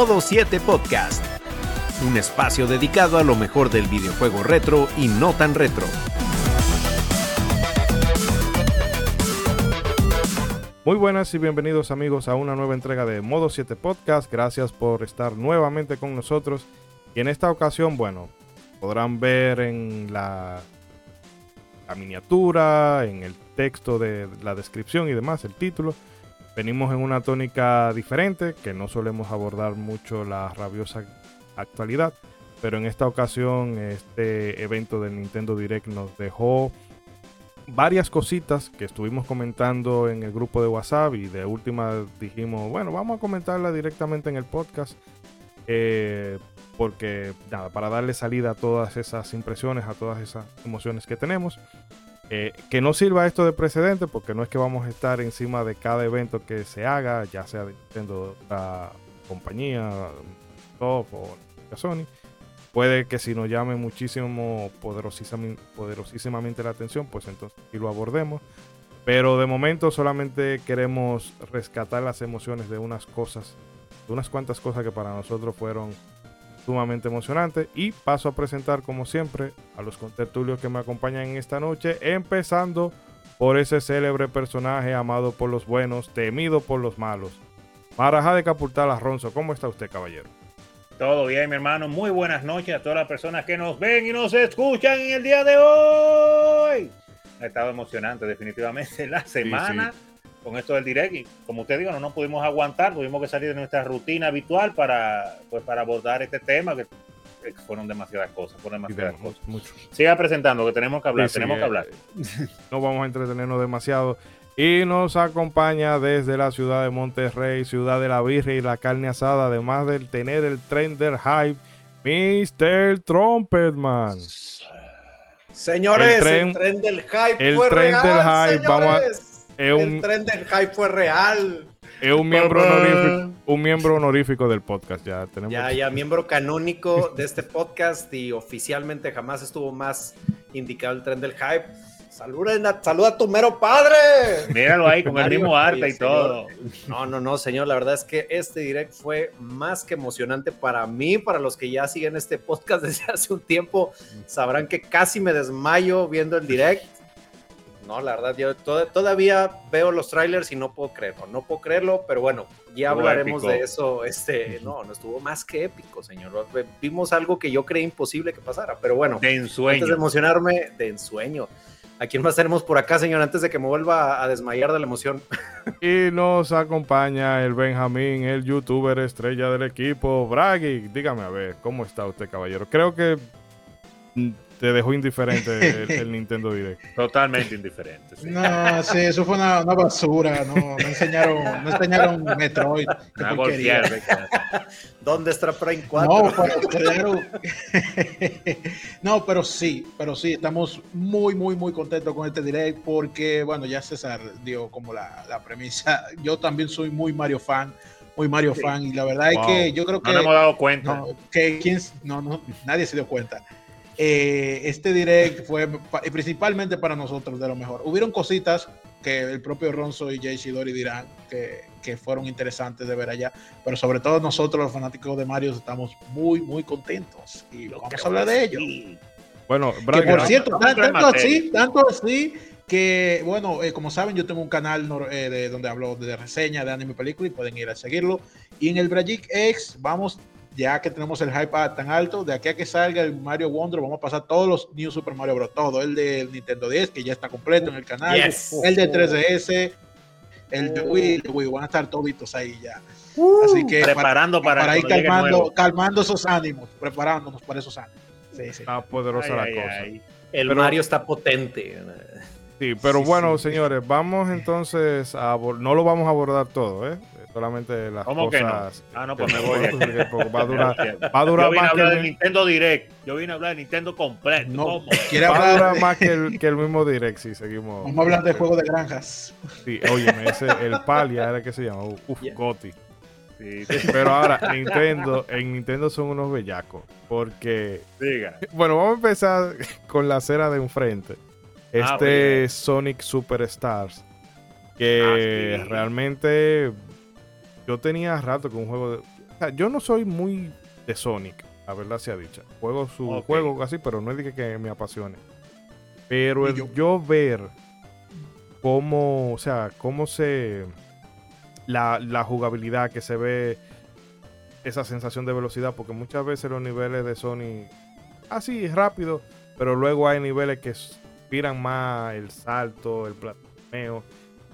Modo 7 Podcast, un espacio dedicado a lo mejor del videojuego retro y no tan retro. Muy buenas y bienvenidos amigos a una nueva entrega de Modo 7 Podcast. Gracias por estar nuevamente con nosotros. Y en esta ocasión, bueno, podrán ver en la, la miniatura, en el texto de la descripción y demás, el título, Venimos en una tónica diferente, que no solemos abordar mucho la rabiosa actualidad, pero en esta ocasión este evento del Nintendo Direct nos dejó varias cositas que estuvimos comentando en el grupo de WhatsApp y de última dijimos, bueno, vamos a comentarla directamente en el podcast. Eh, porque nada, para darle salida a todas esas impresiones, a todas esas emociones que tenemos. Eh, que no sirva esto de precedente, porque no es que vamos a estar encima de cada evento que se haga, ya sea de Nintendo, la compañía, Top o Sony. Puede que si nos llame muchísimo, poderosísimamente la atención, pues entonces sí lo abordemos. Pero de momento solamente queremos rescatar las emociones de unas cosas, de unas cuantas cosas que para nosotros fueron sumamente emocionante. Y paso a presentar, como siempre, a los contertulios que me acompañan en esta noche, empezando por ese célebre personaje amado por los buenos, temido por los malos. Marajá de Capultal Ronzo, ¿cómo está usted, caballero? Todo bien, mi hermano. Muy buenas noches a todas las personas que nos ven y nos escuchan en el día de hoy. Ha estado emocionante, definitivamente, la semana con esto del direct y como usted dijo, no nos pudimos aguantar, tuvimos que salir de nuestra rutina habitual para, pues, para abordar este tema que fueron demasiadas cosas, fueron demasiadas cosas. Mucho. Siga presentando, que tenemos que hablar, tenemos que hablar. Eh, no vamos a entretenernos demasiado. Y nos acompaña desde la ciudad de Monterrey, ciudad de la Virgen y la carne asada, además de tener el tren del hype, Mr. Trumpetman. Señores, el tren, del hype. El tren del hype, vamos a el tren del hype fue real. Es un miembro honorífico, un miembro honorífico del podcast. Ya tenemos. Ya, ya, miembro canónico de este podcast y oficialmente jamás estuvo más indicado el tren del hype. Saluda, saluda a tu mero padre. Míralo ahí con el mismo arte y todo. No, no, no, señor. La verdad es que este direct fue más que emocionante para mí, para los que ya siguen este podcast desde hace un tiempo. Sabrán que casi me desmayo viendo el direct no, la verdad, yo todavía veo los trailers y no puedo creerlo, no puedo creerlo, pero bueno, ya hablaremos de eso. Este, no, no estuvo más que épico, señor. Vimos algo que yo creí imposible que pasara, pero bueno, de ensueño. Antes de emocionarme, de ensueño. ¿A quién más tenemos por acá, señor? Antes de que me vuelva a desmayar de la emoción. Y nos acompaña el Benjamín, el youtuber estrella del equipo. Braggy, dígame a ver, ¿cómo está usted, caballero? Creo que te dejó indiferente el, Nintendo Direct. Totalmente indiferente. No, sí, eso fue una, basura. No, me enseñaron, me enseñaron Metroid. ¿Dónde está Prime 4? No, pero, no, pero sí, pero sí, estamos muy, muy, muy contentos con este Direct porque, bueno, ya César dio como la, la premisa. Yo también soy muy Mario fan muy Mario fan y la verdad es que yo creo que no nos hemos dado cuenta que quién no no nadie se dio cuenta eh, este direct fue principalmente para nosotros de lo mejor. Hubieron cositas que el propio Ronzo y Jay Shidori dirán que, que, fueron interesantes de ver allá, pero sobre todo nosotros los fanáticos de Mario estamos muy, muy contentos y vamos a hablar de ello. Bueno, que por cierto, tanto, así, tanto así que, bueno, eh, como saben, yo tengo un canal eh, de, donde hablo de reseña de anime película y pueden ir a seguirlo. Y en el Brajic X vamos ya que tenemos el hype tan alto, de aquí a que salga el Mario Wonder, vamos a pasar todos los New Super Mario Bros. Todo, el del Nintendo 10, que ya está completo en el canal, el de 3DS, el de Wii, Wii, van a estar toditos ahí ya. Uh, Así que preparando para, para, ir calmando, calmando esos ánimos, preparándonos para esos ánimos. Sí, Está poderosa la cosa. El Mario está potente. Sí, pero bueno, señores, vamos entonces a no lo vamos a abordar todo, ¿eh? Solamente las ¿Cómo cosas. Que no? Ah, no, pues me voy. Va a durar, va a durar Yo vine más a hablar que de Nintendo Direct. Yo vine a hablar de Nintendo completo. No, quiere va a durar más que el, que el mismo Direct si seguimos. Vamos a hablar de juego de granjas. Sí, oye, ese, el Palia era que se llama. Uf, yeah. Goti. Sí, pero ahora, Nintendo, en Nintendo son unos bellacos. Porque. Diga. Bueno, vamos a empezar con la cera de enfrente. Ah, este ah, Sonic Superstars. Que ah, sí. realmente yo tenía rato con un juego yo no soy muy de Sonic, la verdad sea dicha. Juego su juego así, pero no es de que, me apasione. Pero el yo? ver cómo, o sea, cómo se... La, la jugabilidad que se ve esa sensación de velocidad, porque muchas veces los niveles de Sony, así rápido, pero luego hay niveles que inspiran más el salto, el plateo,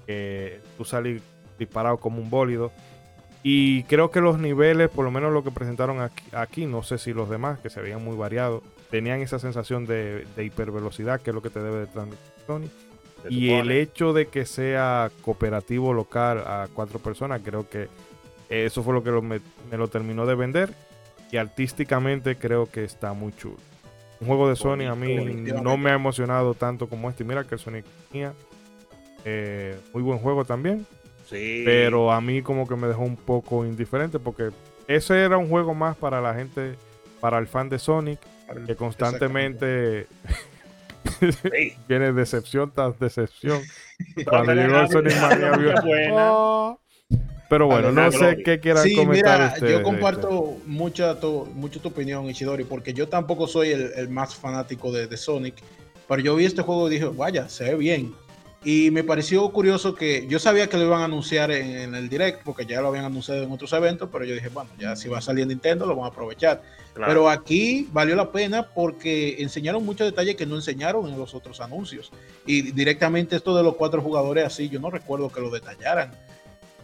que tú salir disparado como un bólido. Y creo que los niveles, por lo menos lo que presentaron aquí, no sé si los demás, que se veían muy variados, tenían esa sensación de, hipervelocidad, que es lo que te debe de transmitir Sony. Y el hecho de que sea cooperativo local a cuatro personas, creo que eso fue lo que me, lo terminó de vender. Y artísticamente creo que está muy chulo. Un juego de Sony a mí no me ha emocionado tanto como este. Mira que Sonic tenía eh, muy buen juego también. Sí. Pero a mí como que me dejó un poco indiferente porque ese era un juego más para la gente, para el fan de Sonic, que constantemente viene decepción tras decepción. Cuando llegó el Sonic Mania, pero bueno, no sé qué quieran sí, comentar mira, Yo comparto mucha tu, mucho tu opinión, Ichidori, porque yo tampoco soy el, más fanático de, Sonic, pero yo vi este juego y dije, vaya, se ve bien. Y me pareció curioso que yo sabía que lo iban a anunciar en, el direct, porque ya lo habían anunciado en otros eventos, pero yo dije, bueno, ya si va a salir Nintendo, lo vamos a aprovechar. Pero aquí valió la pena porque enseñaron muchos detalles que no enseñaron en los otros anuncios. Y directamente esto de los cuatro jugadores así, yo no recuerdo que lo detallaran.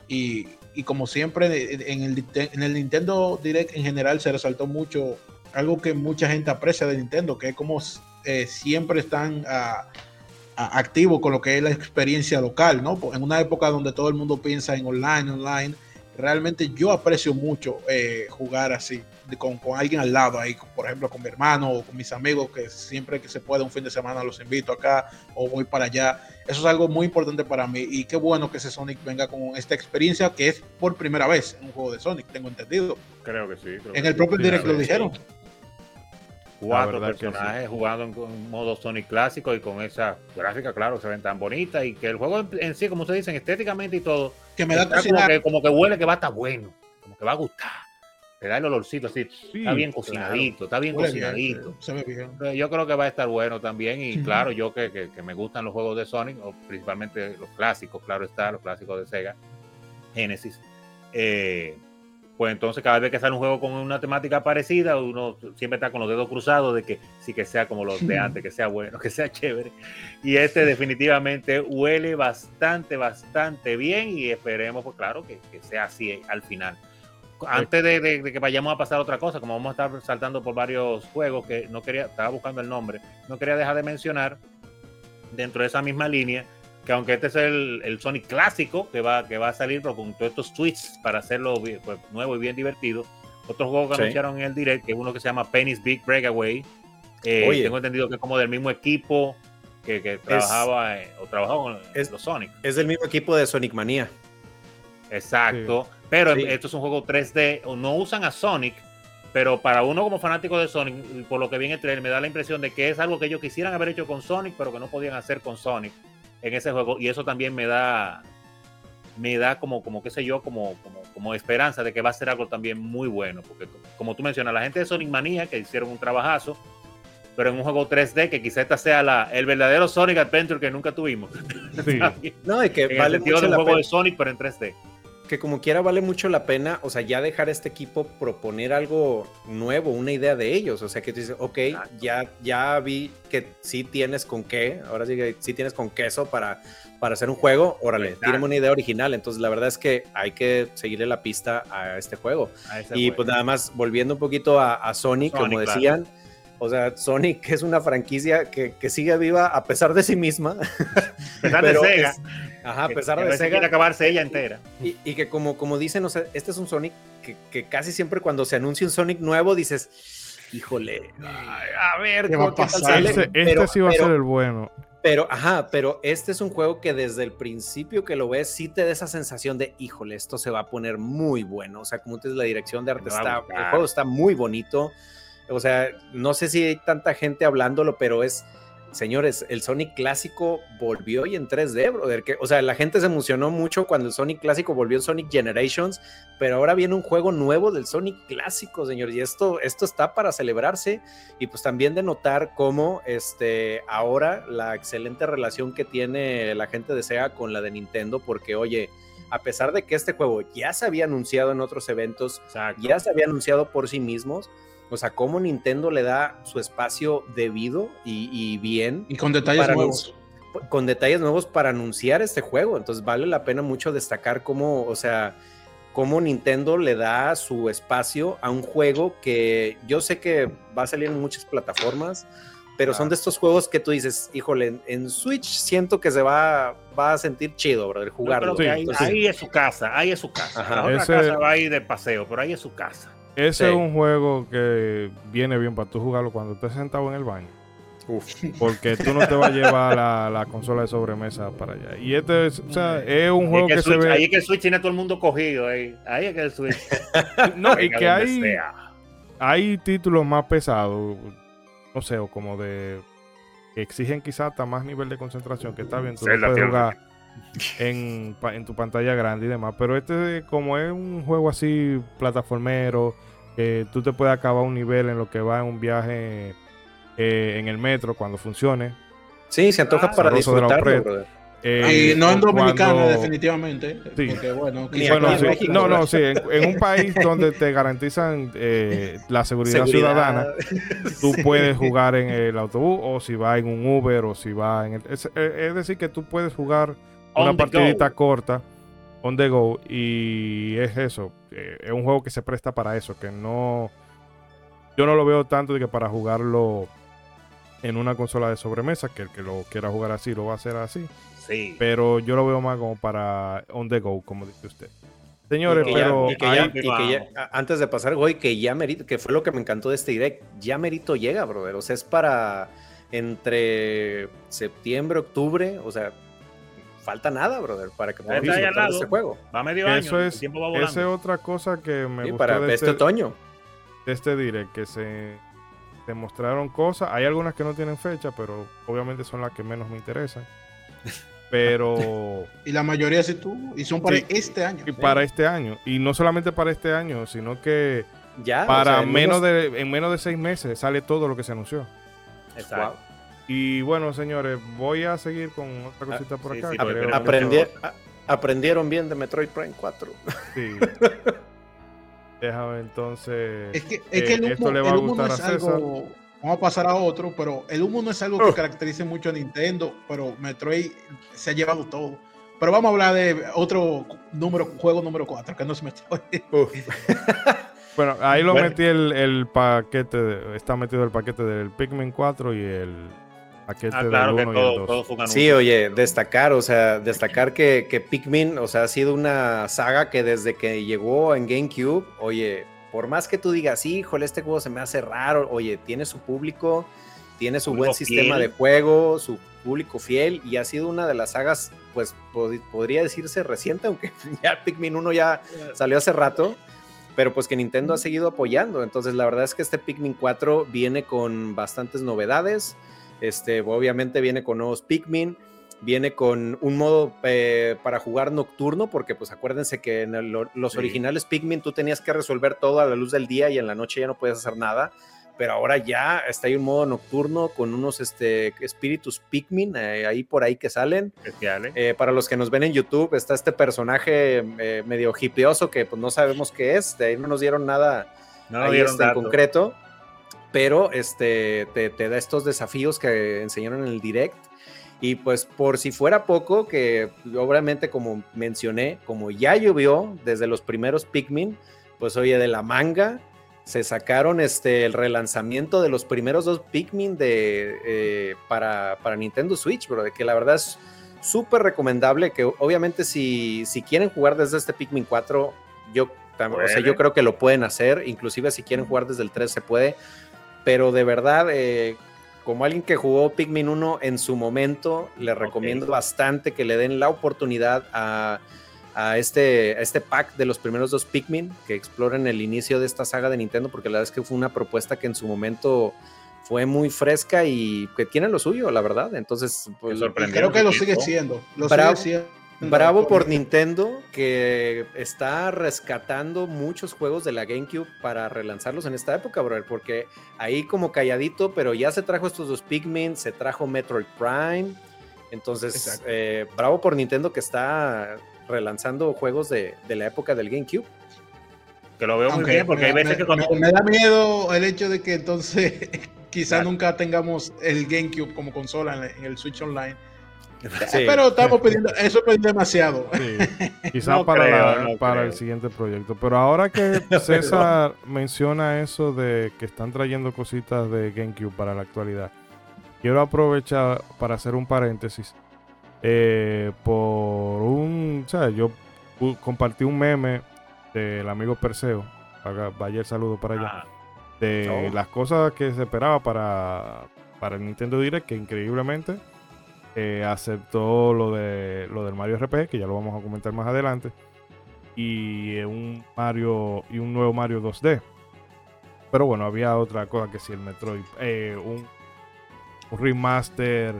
Y, como siempre en el, en el Nintendo Direct en general se resaltó mucho algo que mucha gente aprecia de Nintendo, que es como eh, siempre están ah, activos con lo que es la experiencia local, ¿no? En una época donde todo el mundo piensa en online, online, realmente yo aprecio mucho eh, jugar así con, alguien al lado ahí, por ejemplo con mi hermano o con mis amigos que siempre que se puede un fin de semana los invito acá o voy para allá. Eso es algo muy importante para mí y qué bueno que ese Sonic venga con esta experiencia que es por primera vez en un juego de Sonic, tengo entendido. Creo que sí. en el propio direct lo dijeron. Cuatro personajes jugando en, modo Sonic clásico y con esa gráfica, claro, se ven tan bonitas y que el juego en, sí, como ustedes dicen, estéticamente y todo, que me da como que, como que huele que va a estar bueno, como que va a gustar. Te da el olorcito así, está bien cocinadito, está bien cocinadito. Yo creo que va a estar bueno también y claro, yo que, que, me gustan los juegos de Sonic, o principalmente los clásicos, claro está, los clásicos de Sega, Genesis, eh, pues entonces cada vez que sale un juego con una temática parecida, uno siempre está con los dedos cruzados de que sí que sea como los de antes, que sea bueno, que sea chévere. Y este definitivamente huele bastante, bastante bien y esperemos, pues claro, que, que sea así al final antes de, que vayamos a pasar otra cosa, como vamos a estar saltando por varios juegos que no quería, estaba buscando el nombre, no quería dejar de mencionar dentro de esa misma línea, que aunque este es el, Sonic clásico que va, que va a salir, pero con todos estos tweets para hacerlo pues, nuevo y bien divertido, otro juego que anunciaron en el direct, que es uno que se llama Penny's Big Breakaway, eh, tengo entendido que es como del mismo equipo que, trabajaba o trabajaba con los Sonic. Es del mismo equipo de Sonic Manía. Exacto. Pero esto es un juego 3D, no usan a Sonic, pero para uno como fanático de Sonic, por lo que viene el trailer, me da la impresión de que es algo que ellos quisieran haber hecho con Sonic, pero que no podían hacer con Sonic en ese juego. Y eso también me da, me da como, como qué sé yo, como, como, como esperanza de que va a ser algo también muy bueno. Porque como tú mencionas, la gente de Sonic Manía, que hicieron un trabajazo, pero en un juego 3D que quizá esta sea la, el verdadero Sonic Adventure que nunca tuvimos. no, es que vale el de un juego de Sonic, pero en 3D que como quiera vale mucho la pena, o sea, ya dejar a este equipo proponer algo nuevo, una idea de ellos, o sea, que tú dices, ok, ya, ya vi que sí tienes con qué, ahora sí que sí tienes con queso para, para hacer un juego, órale, tiene una idea original, entonces la verdad es que hay que seguirle la pista a este juego. y pues nada más, volviendo un poquito a, Sony, como decían, o sea, Sonic es una franquicia que, sigue viva a pesar de sí misma. A pesar de Sega. Ajá, a pesar de Sega. Quiere acabarse ella entera. Y, que como, como dicen, o sea, este es un Sonic que, casi siempre cuando se anuncia un Sonic nuevo dices, híjole, a ver, ¿qué va a pasar? Este, este sí va a ser el bueno. Pero, ajá, pero este es un juego que desde el principio que lo ves, sí te da esa sensación de, híjole, esto se va a poner muy bueno. O sea, como te la dirección de arte está, el juego está muy bonito. O sea, no sé si hay tanta gente hablándolo, pero es señores, el Sonic clásico volvió y en 3D, brother. Que, o sea, la gente se emocionó mucho cuando el Sonic clásico volvió en Sonic Generations, pero ahora viene un juego nuevo del Sonic clásico, señor. Y esto, esto está para celebrarse y pues también de notar cómo este, ahora la excelente relación que tiene la gente de Sega con la de Nintendo, porque oye, a pesar de que este juego ya se había anunciado en otros eventos, ya se había anunciado por sí mismos, o sea, cómo Nintendo le da su espacio debido y, bien. Y con detalles nuevos. Con detalles nuevos para anunciar este juego. Entonces vale la pena mucho destacar cómo, o sea, cómo Nintendo le da su espacio a un juego que yo sé que va a salir en muchas plataformas, pero son de estos juegos que tú dices, híjole, en, Switch siento que se va, va a sentir chido, brother, jugarlo. ahí, es su casa, ahí es su casa. La otra casa va a ir de paseo, pero ahí es su casa. Ese es un juego que viene bien para tú jugarlo cuando estés sentado en el baño. Porque tú no te vas a llevar la, consola de sobremesa para allá. Y este es, o sea, es un juego que, se ve. Ahí es que el Switch tiene todo el mundo cogido. Ahí, ahí es que el Switch. no, y que hay, hay títulos más pesados. No sé, o como de. que exigen quizás hasta más nivel de concentración. Que está bien, tú puedes jugar en, en, tu pantalla grande y demás. Pero este, como es un juego así, plataformero, que tú te puedes acabar un nivel en lo que va en un viaje eh, en el metro cuando funcione. Sí, se antoja para disfrutarlo, eh, y no en Dominicana, definitivamente. Sí. Porque, bueno, no, no, sí. En, un país donde te garantizan eh, la seguridad, ciudadana, tú puedes jugar en el autobús o si va en un Uber o si va en el. Es, es decir, que tú puedes jugar una partidita corta, on the go, y es eso. Eh, es un juego que se presta para eso, que no. Yo no lo veo tanto de que para jugarlo en una consola de sobremesa, que el que lo quiera jugar así lo va a hacer así. Sí. Pero yo lo veo más como para on the go, como dice usted. Señores, pero antes de pasar, güey, que ya merito, que fue lo que me encantó de este direct, ya merito llega, brother. O sea, es para entre septiembre, octubre, o sea, falta nada, brother, para que podamos disfrutar este juego. Va medio año, Eso es, Esa es otra cosa que me gusta para de este, otoño. De este direct, que se, se mostraron cosas. Hay algunas que no tienen fecha, pero obviamente son las que menos me interesan. Pero. y la mayoría sí tú. Y son para este año. Y para este año. Y no solamente para este año, sino que. Ya, para menos de, en menos de seis meses sale todo lo que se anunció. Exacto. Y bueno, señores, voy a seguir con otra cosita por acá. aprendieron bien de Metroid Prime 4. Sí. Déjame entonces. Es que, es que el eh, humo, le va a gustar no es algo. Vamos a pasar a otro, pero el humo no es algo que caracterice mucho a Nintendo, pero Metroid se ha llevado todo. Pero vamos a hablar de otro número, juego número 4, que no es Metroid. bueno, ahí lo metí el, el paquete, está metido el paquete del Pikmin 4 y el Ah, claro que todo, Sí, oye, destacar, o sea, destacar que, que Pikmin, o sea, ha sido una saga que desde que llegó en GameCube, oye, por más que tú digas, híjole, este juego se me hace raro, oye, tiene su público, tiene su buen sistema de juego, su público fiel, y ha sido una de las sagas, pues podría decirse reciente, aunque ya Pikmin 1 ya salió hace rato, pero pues que Nintendo ha seguido apoyando. Entonces, la verdad es que este Pikmin 4 viene con bastantes novedades. Este, obviamente viene con nuevos Pikmin, viene con un modo eh, para jugar nocturno, porque pues acuérdense que en los originales Pikmin tú tenías que resolver todo a la luz del día y en la noche ya no puedes hacer nada. Pero ahora ya está ahí un modo nocturno con unos este, espíritus Pikmin eh, ahí por ahí que salen. Eh, para los que nos ven en YouTube, está este personaje medio hipioso que pues no sabemos qué es. De ahí no nos dieron nada no dieron este, en concreto pero este, te, da estos desafíos que enseñaron en el direct. Y pues por si fuera poco, que obviamente como mencioné, como ya llovió desde los primeros Pikmin, pues oye, de la manga se sacaron este, el relanzamiento de los primeros dos Pikmin de, eh, para, para, Nintendo Switch, bro, de que la verdad es súper recomendable, que obviamente si, si quieren jugar desde este Pikmin 4, yo, o sea, yo creo que lo pueden hacer, inclusive si quieren jugar desde el 3 se puede, pero de verdad, eh, como alguien que jugó Pikmin 1 en su momento, le recomiendo bastante que le den la oportunidad a, este, este pack de los primeros dos Pikmin, que exploren el inicio de esta saga de Nintendo, porque la verdad es que fue una propuesta que en su momento fue muy fresca y que tiene lo suyo, la verdad. Entonces, pues, creo que lo sigue siendo. Lo bravo, sigue bravo por Nintendo que está rescatando muchos juegos de la GameCube para relanzarlos en esta época, bro, porque ahí como calladito, pero ya se trajo estos dos Pikmin, se trajo Metroid Prime. Entonces, eh, bravo por Nintendo que está relanzando juegos de, de la época del GameCube. Que lo veo muy bien, porque hay veces que cuando... me, da miedo el hecho de que entonces quizás nunca tengamos el GameCube como consola en, el Switch Online. Pero estamos pidiendo, eso es demasiado. Quizás para, para el siguiente proyecto. Pero ahora que César menciona eso de que están trayendo cositas de GameCube para la actualidad, quiero aprovechar para hacer un paréntesis. Eh, por un, o sea, yo compartí un meme del amigo Perseo, vaya el saludo para allá, ah. de las cosas que se esperaba para, para el Nintendo Direct, que increíblemente eh, aceptó lo de lo del Mario RPG, que ya lo vamos a comentar más adelante, y un Mario y un nuevo Mario 2D. Pero bueno, había otra cosa que si el Metroid, eh, un, un remaster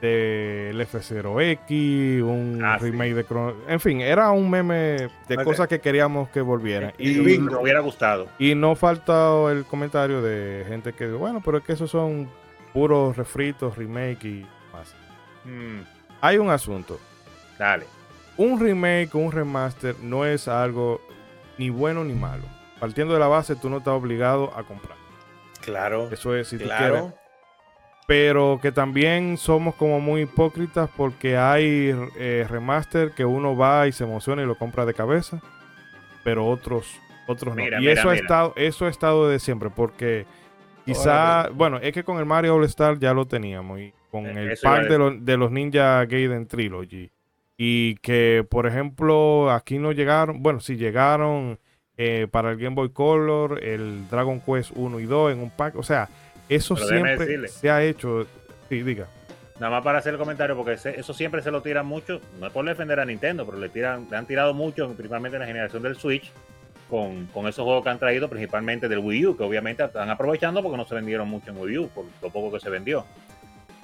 del F0X, un ah, remake de Chrono. En fin, era un meme de cosas que queríamos que volvieran. Y, y nos hubiera gustado. Y no falta el comentario de gente que, bueno, pero es que esos son puros refritos, remake y más. Hmm. Hay un asunto. Dale. Un remake o un remaster no es algo ni bueno ni malo. Partiendo de la base, tú no estás obligado a comprar. Claro. Eso es, si tú quieres pero que también somos como muy hipócritas porque hay eh, remaster que uno va y se emociona y lo compra de cabeza, pero otros otros no. y eso ha estado eso ha estado de siempre porque quizá, bueno, es que con el Mario All Star ya lo teníamos y con eh, el pack de, de, los Ninja Gaiden Trilogy y que por ejemplo aquí no llegaron, bueno, sí llegaron eh, para el Game Boy Color, el Dragon Quest 1 y 2 en un pack, o sea, eso siempre se ha hecho. Sí, diga. Nada más para hacer el comentario, porque eso siempre se lo tiran mucho, no es por defender a Nintendo, pero le tiran, le han tirado mucho, principalmente en la generación del Switch, con, esos juegos que han traído, principalmente del Wii U, que obviamente están aprovechando porque no se vendieron mucho en Wii U, por lo poco que se vendió.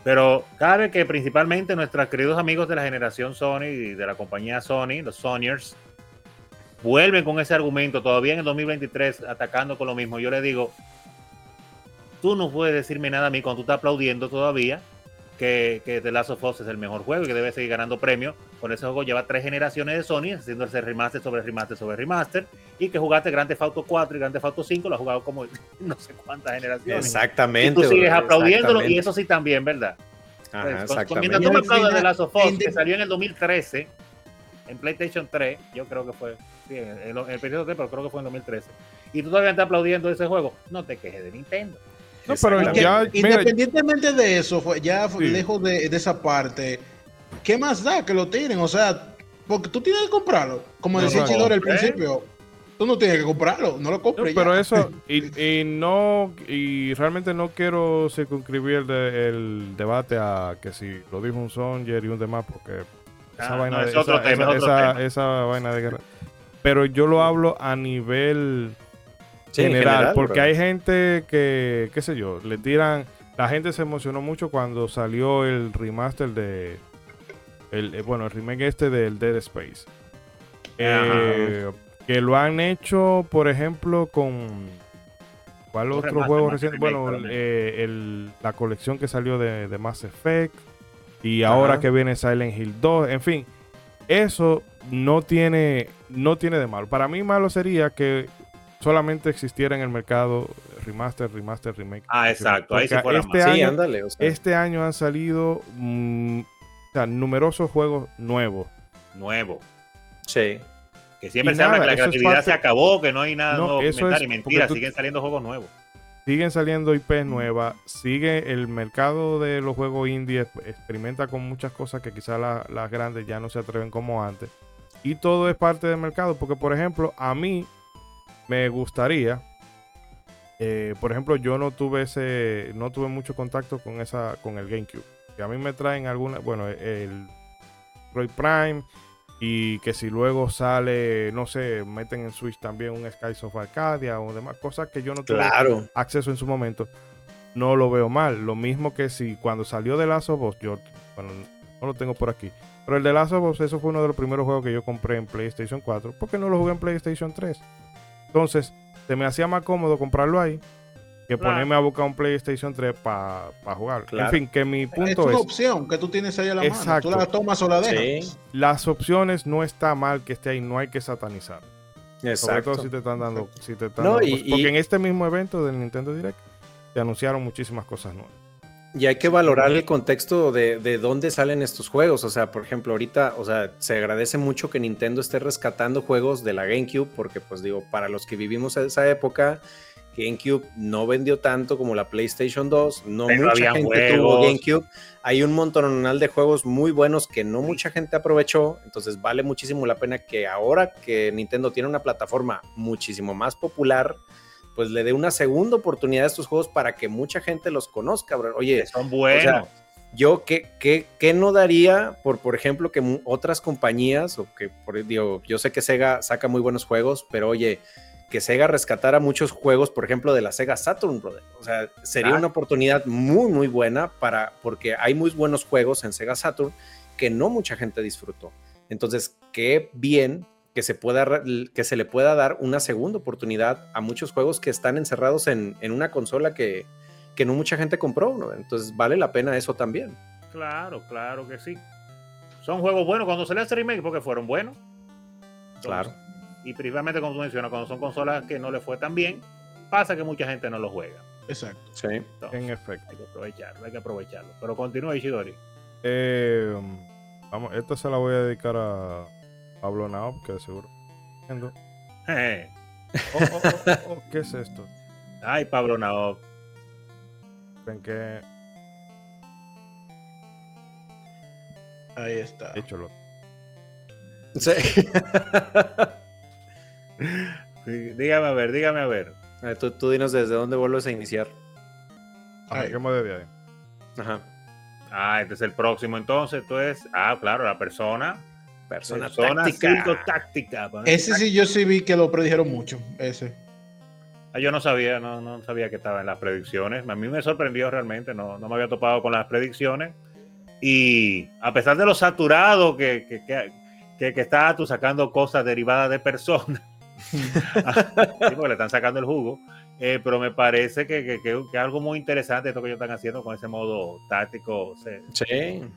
Pero cabe que principalmente nuestros queridos amigos de la generación Sony y de la compañía Sony, los Sonyers, vuelven con ese argumento todavía en el 2023 atacando con lo mismo. Yo le digo, tú no puedes decirme nada a mí cuando tú estás aplaudiendo todavía que, que The Last of Us es el mejor juego y que debe seguir ganando premios. Con ese juego lleva tres generaciones de Sony, haciendo ese remaster sobre remaster sobre remaster, y que jugaste Grand Theft Auto 4 y Grand Theft Auto 5, lo has jugado como no sé cuántas generaciones. Exactamente. Y tú sigues aplaudiéndolo, y eso sí también, ¿verdad? Ajá, pues, exactamente. Mientras tú me The Last of Us, que salió en el 2013, en PlayStation 3, yo creo que fue, sí, en el, el PlayStation 3, pero creo que fue en 2013, y tú todavía estás aplaudiendo ese juego, no te quejes de Nintendo. No, pero ya, independientemente de eso, ya lejos de, esa parte, ¿qué más da que lo tienen? O sea, porque tú tienes que comprarlo. Como decía Chidor al principio, tú no tienes que comprarlo, no lo compres. pero eso, y, no, y realmente no quiero circunscribir el, debate a que si lo dijo un Songer y un demás, porque esa, vaina, de, esa vaina de guerra. Pero yo lo hablo a nivel general, porque hay gente que, qué sé yo, le tiran. La gente se emocionó mucho cuando salió el remaster de. El, eh, bueno, el remake este del Dead Space. Eh, que lo han hecho, por ejemplo, con. ¿Cuál otro juego reciente? Bueno, eh, la colección que salió de, de Mass Effect. Y ahora que viene Silent Hill 2. En fin, eso no tiene, no tiene de malo. Para mí malo sería que solamente existiera en el mercado remaster, remaster, remake. Ah, exacto. Ahí se este año, Este año han salido mm, numerosos juegos nuevos. Nuevos. Sí. Que siempre se habla que la creatividad se acabó, que no hay nada nuevo y mentira, siguen saliendo juegos nuevos. Siguen saliendo IPs nuevas, sigue el mercado de los juegos indie, experimenta con muchas cosas que quizás las grandes ya no se atreven como antes. Y todo es parte del mercado, porque por ejemplo, a mí me gustaría. Eh, por ejemplo, yo no tuve ese, no tuve mucho contacto con esa, con el GameCube. Que a mí me traen alguna, bueno, el Roy Prime y que si luego sale, no sé, meten en Switch también un Skies of Arcadia o demás cosas que yo no tuve acceso en su momento. no lo veo mal. Lo mismo que si cuando salió de Last of Us, yo bueno, no lo tengo por aquí. Pero el de Last of Us, eso fue uno de los primeros juegos que yo compré en PlayStation 4, porque no lo jugué en PlayStation 3. Entonces, se me hacía más cómodo comprarlo ahí que ponerme a buscar un PlayStation 3 para jugar. En fin, que mi punto es. Es una opción que tú tienes ahí a la mano. Tú la tomas o la dejas. Las opciones no está mal que esté ahí, no hay que satanizar. Exacto. Sobre todo si te están dando. Si te están porque en este mismo evento del Nintendo Direct te anunciaron muchísimas cosas nuevas. Y hay que valorar el contexto de, de, dónde salen estos juegos. O sea, por ejemplo, ahorita, o sea, se agradece mucho que Nintendo esté rescatando juegos de la GameCube, porque, pues digo, para los que vivimos esa época, GameCube no vendió tanto como la PlayStation 2, no mucha gente tuvo GameCube. Hay un montón de juegos muy buenos que no mucha gente aprovechó, entonces vale muchísimo la pena que ahora que Nintendo tiene una plataforma muchísimo más popular, pues le dé una segunda oportunidad a estos juegos para que mucha gente los conozca, bro. Oye, son buenos. yo, ¿qué, qué, qué no daría por, por ejemplo, que otras compañías, o que, por, digo, yo sé que Sega saca muy buenos juegos, pero oye, que Sega rescatara muchos juegos, por ejemplo, de la Sega Saturn, brother. O sea, sería una oportunidad muy, muy buena para, porque hay muy buenos juegos en Sega Saturn que no mucha gente disfrutó. Entonces, qué bien que se, pueda, que se le pueda dar una segunda oportunidad a muchos juegos que están encerrados en, una consola que, que, no mucha gente compró. ¿no? Entonces vale la pena eso también. Claro, claro que sí. Son juegos buenos cuando se le hace remake porque fueron buenos. claro. Y principalmente, como tú mencionas, cuando son consolas que no le fue tan bien, pasa que mucha gente no lo juega. Exacto. Sí, en efecto. Hay que aprovecharlo, hay que aprovecharlo. Pero continúa, Ishidori. Eh, vamos, esta se la voy a dedicar a Pablo Nao, que seguro. Eh. Oh, oh, oh, ¿Qué es esto? Ay, Pablo Nao. Ven que. Ahí está. Échalo. Sí. dígame a ver, dígame a ver. tú, tú, dinos desde dónde vuelves a iniciar. Arranquemos desde ahí. Ajá. Ah, este es el próximo entonces. Entonces, ah, claro, la persona Persona, táctica. táctica. Ese sí, yo sí vi que lo predijeron mucho. Ese. Ah, yo no sabía, no, no sabía que estaba en las predicciones. A mí me sorprendió realmente, no, no me había topado con las predicciones. Y a pesar de lo saturado que, que, que, que está tú sacando cosas derivadas de personas, porque le están sacando el jugo. Eh, pero me parece que, es algo muy interesante esto que ellos están haciendo con ese modo táctico eh,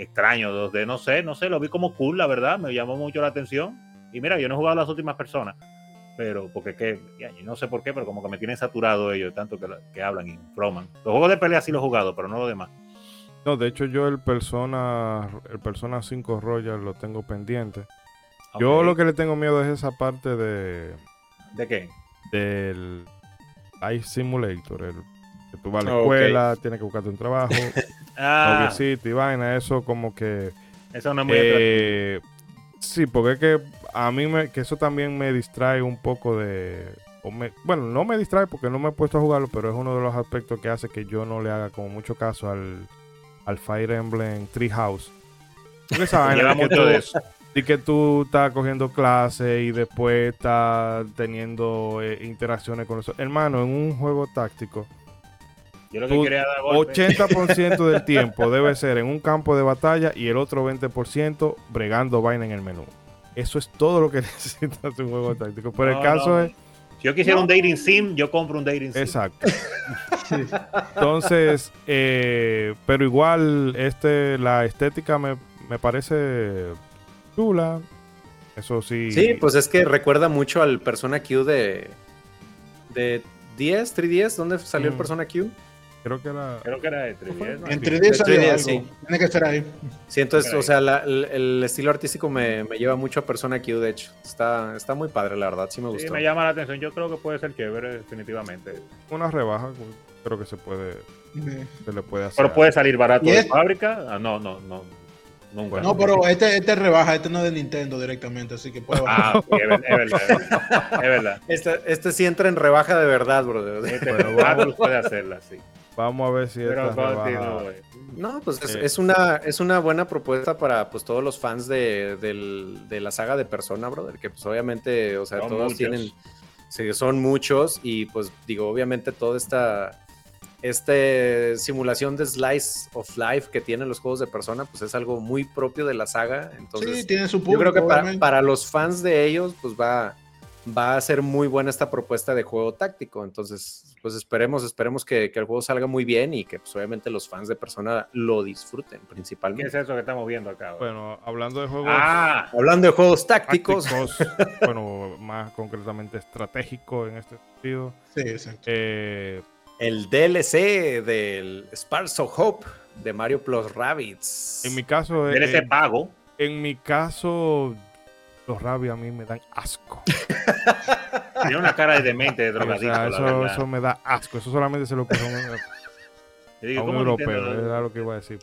extraño, de no sé, no sé, lo vi como cool, la verdad, me llamó mucho la atención. Y mira, yo no he jugado las últimas personas, pero porque que, no sé por qué, pero como que me tienen saturado ellos, tanto que, que hablan y broman. Los juegos de pelea sí los he jugado, pero no los demás. No, de hecho yo el Persona, el Persona 5 Royal lo tengo pendiente. Yo lo que le tengo miedo es esa parte de... ¿De qué? Del Life Simulator, el que tú vas a la escuela, tienes que buscarte un trabajo, ah. y vaina, eso como que... Eso no es muy eh, Sí, porque es que a mí me, que eso también me distrae un poco de... bueno, no me distrae porque no me he puesto a jugarlo, pero es uno de los aspectos que hace que yo no le haga como mucho caso al, al Fire Emblem Treehouse. Esa vaina que todo eso y que tú estás cogiendo clases y después estás teniendo eh, interacciones con eso. Hermano, en un juego táctico, Yo lo que quería dar 80% del tiempo debe ser en un campo de batalla y el otro 20% bregando vaina en el menú. Eso es todo lo que necesitas un juego táctico. Pero el caso es. Si yo quisiera un dating sim, yo compro un dating sim. Exacto. Entonces, eh, pero igual, este, la estética me, me parece chula. Eso sí. Sí, pues es que recuerda mucho al Persona Q de. de 10, 3DS. ¿Dónde salió el mm. Persona Q? Creo que era. Creo que era de 3DS. En 3DS, sí. Tiene que estar ahí. Sí, entonces, o sea, el, estilo artístico me, me, lleva mucho a Persona Q, de hecho. Está, está muy padre, la verdad. Sí me gustó. Sí, me llama la atención. Yo creo que puede ser chévere, definitivamente. Una rebaja, creo que se puede. Se le puede hacer. Pero puede salir barato de fábrica. Ah, no, no, no. No, pero este, este rebaja, este no es de Nintendo directamente, así que puede Ah, es, verdad, es verdad. Este, este sí entra en rebaja de verdad, bro. Este bueno, puede hacerla, sí. Vamos a ver si pero No, pues es, es, una, es una buena propuesta para pues todos los fans de, de la saga de Persona, brother, que pues obviamente, o sea, todos tienen, sí, son muchos y pues digo, obviamente toda esta este simulación de slice of life que tienen los juegos de persona, pues es algo muy propio de la saga. Entonces, sí, tiene su yo creo que para, para, los fans de ellos, pues va, va a ser muy buena esta propuesta de juego táctico. Entonces, pues esperemos, esperemos que, que el juego salga muy bien y que pues, obviamente los fans de Persona lo disfruten principalmente. ¿Qué es eso que estamos viendo acá? Bueno, hablando de juegos... Ah, hablando de juegos tácticos. bueno, más concretamente estratégico en este sentido. Sí, exacto. Eh, el DLC del Sparks of Hope de Mario Plus Rabbits. En mi caso... DLC eh, pago. En mi caso los rabios a mí me dan asco. Tiene una cara de demente, de drogadicto. eso, eso, me da asco. Eso solamente se lo ocurre a un, europeo. Era lo que iba a decir.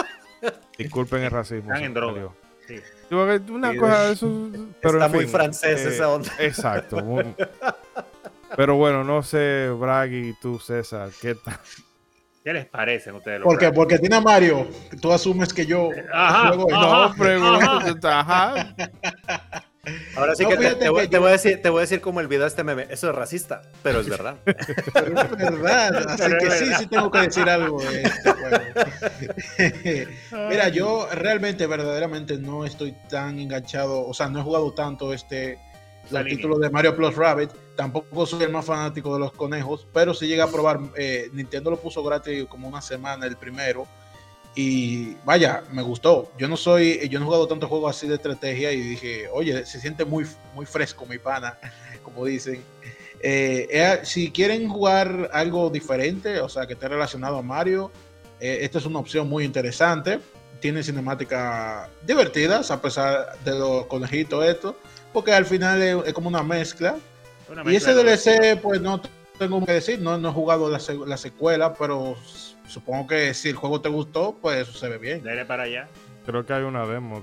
Disculpen el racismo. Están en droga. Sí. Una cosa, eso, pero Está muy francés eh, esa onda. Exacto. Pero bueno, no sé, Braggy y tú, César, ¿qué tal? ¿Qué les parecen ustedes? Porque, porque tiene a Mario, tú asumes que yo ajá, juego no, pero ajá. Ahora sí que, te, voy, a decir, te voy a decir como el video de este meme, eso es racista, pero es verdad. pero es verdad, así que sí, sí tengo que decir algo de este Mira, yo realmente, verdaderamente no estoy tan enganchado, o sea, no he jugado tanto este los títulos de Mario Plus Rabbit. Tampoco soy el más fanático de los conejos, pero sí llegué a probar. Eh, Nintendo lo puso gratis como una semana el primero. Y vaya, me gustó. Yo no soy, yo no he jugado tantos juegos así de estrategia y dije, oye, se siente muy, muy fresco mi pana, como dicen. Eh, eh, si quieren jugar algo diferente, o sea, que esté relacionado a Mario, esta es una opción muy interesante. Tiene cinemáticas divertidas, a pesar de los conejitos estos porque al final es, como una mezcla. y ese DLC, pues no tengo que decir, no, no he jugado la, la, secuela, pero supongo que si el juego te gustó, pues eso se ve bien. Dale para allá. Creo que hay una demo.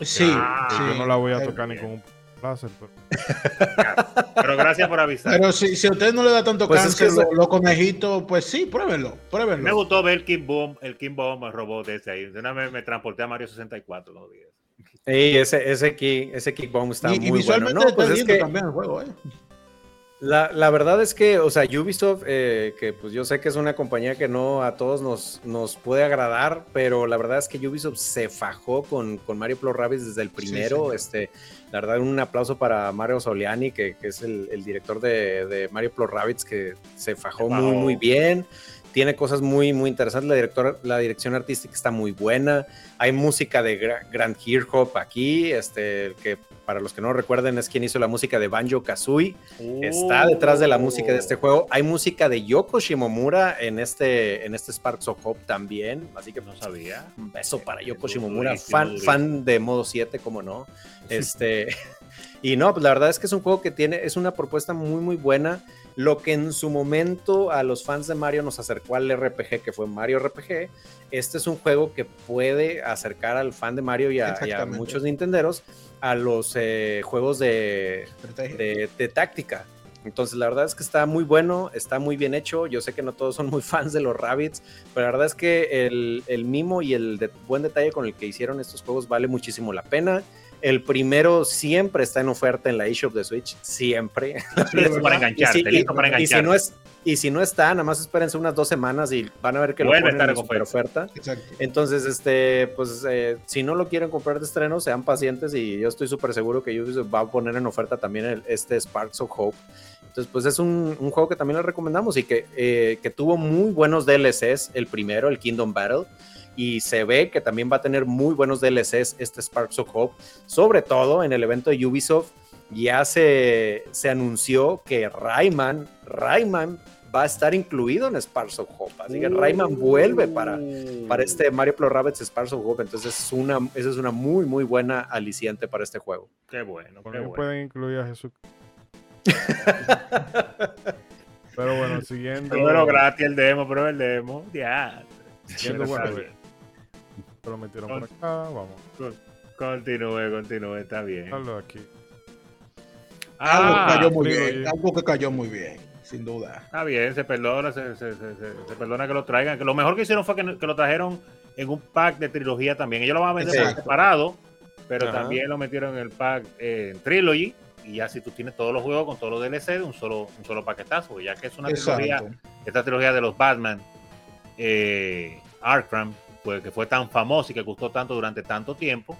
Sí, ah, yo no la voy a tocar ni con un láser. Pero... gracias por avisar. Pero si, si a usted no le da tanto pues cáncer, los conejitos, pues sí, pruébenlo, pruébenlo. Me gustó ver el King Bomb, el King Bomb, el robot ese ahí. De una vez me transporté a Mario 64 los días. Sí, ese, ese, kick, ese Kickbomb está muy bueno. No, pues es que también el juego, ¿eh? La, la, verdad es que, o sea, Ubisoft, eh, que pues yo sé que es una compañía que no a todos nos, nos puede agradar, pero la verdad es que Ubisoft se fajó con, con Mario Plus Rabbids desde el primero. este, la verdad, un aplauso para Mario Soliani, que, que es el, el, director de, de Mario Plus Rabbids, que se fajó muy, muy bien tiene cosas muy, muy interesantes. La, directora, la dirección artística está muy buena. Hay música de Grant Kirchhoff aquí, este, que para los que no recuerden es quien hizo la música de Banjo Kazooie. Está detrás de la música de este juego. Hay música de Yoko Shimomura en este, en este Sparks of Hope también. Así que no sabía. Un beso para Yoko Shimomura, fan, fan de modo 7, como no. Este. Y no, pues la verdad es que es un juego que tiene, es una propuesta muy, muy buena. Lo que en su momento a los fans de Mario nos acercó al RPG, que fue Mario RPG, este es un juego que puede acercar al fan de Mario y a, muchos nintenderos a los eh, juegos de, de, táctica. Entonces, la verdad es que está muy bueno, está muy bien hecho. Yo sé que no todos son muy fans de los Rabbits, pero la verdad es que el, el mimo y el buen detalle con el que hicieron estos juegos vale muchísimo la pena. El primero siempre está en oferta en la eShop de Switch, siempre. listo para engancharte, y listo para engancharte. Y si no es, y si no está, nada más espérense unas dos semanas y van a ver que lo ponen en super oferta. Entonces, este, pues, eh, si no lo quieren comprar de estreno, sean pacientes y yo estoy súper seguro que Ubisoft va a poner en oferta también el, este Sparks of Hope. Entonces, pues es un, un juego que también les recomendamos y que, eh, que tuvo muy buenos DLCs. El primero, el Kingdom Battle y se ve que también va a tener muy buenos DLCs este Sparks of Hope, sobre todo en el evento de Ubisoft ya se, se anunció que Rayman, Rayman va a estar incluido en Sparks of Hope. Así que Rayman vuelve para, para este Mario Plus Rabbids Sparks of Hope. Entonces, es una, esa es una muy, muy buena aliciente para este juego. Qué bueno. Qué bueno. pueden incluir a Jesús? pero bueno, siguiendo. Pero gratis el demo, pero el demo. Ya. Siguiendo, bueno, lo metieron por acá, vamos. Continúe, continúe, está bien. aquí. algo, ah, cayó muy bien, algo que cayó muy bien, sin duda. Está bien, se perdona, se, se, perdona que lo traigan. Que lo mejor que hicieron fue que, lo trajeron en un pack de trilogía también. Ellos lo van a vender separado, pero también lo metieron en el pack en Trilogy. Y y ya si tú tienes todos los juegos con todos los DLC de un solo, un solo paquetazo, ya que es una trilogía, esta trilogía de los Batman, eh, Arkham, pues, que fue tan famosa y que gustó tanto durante tanto tiempo,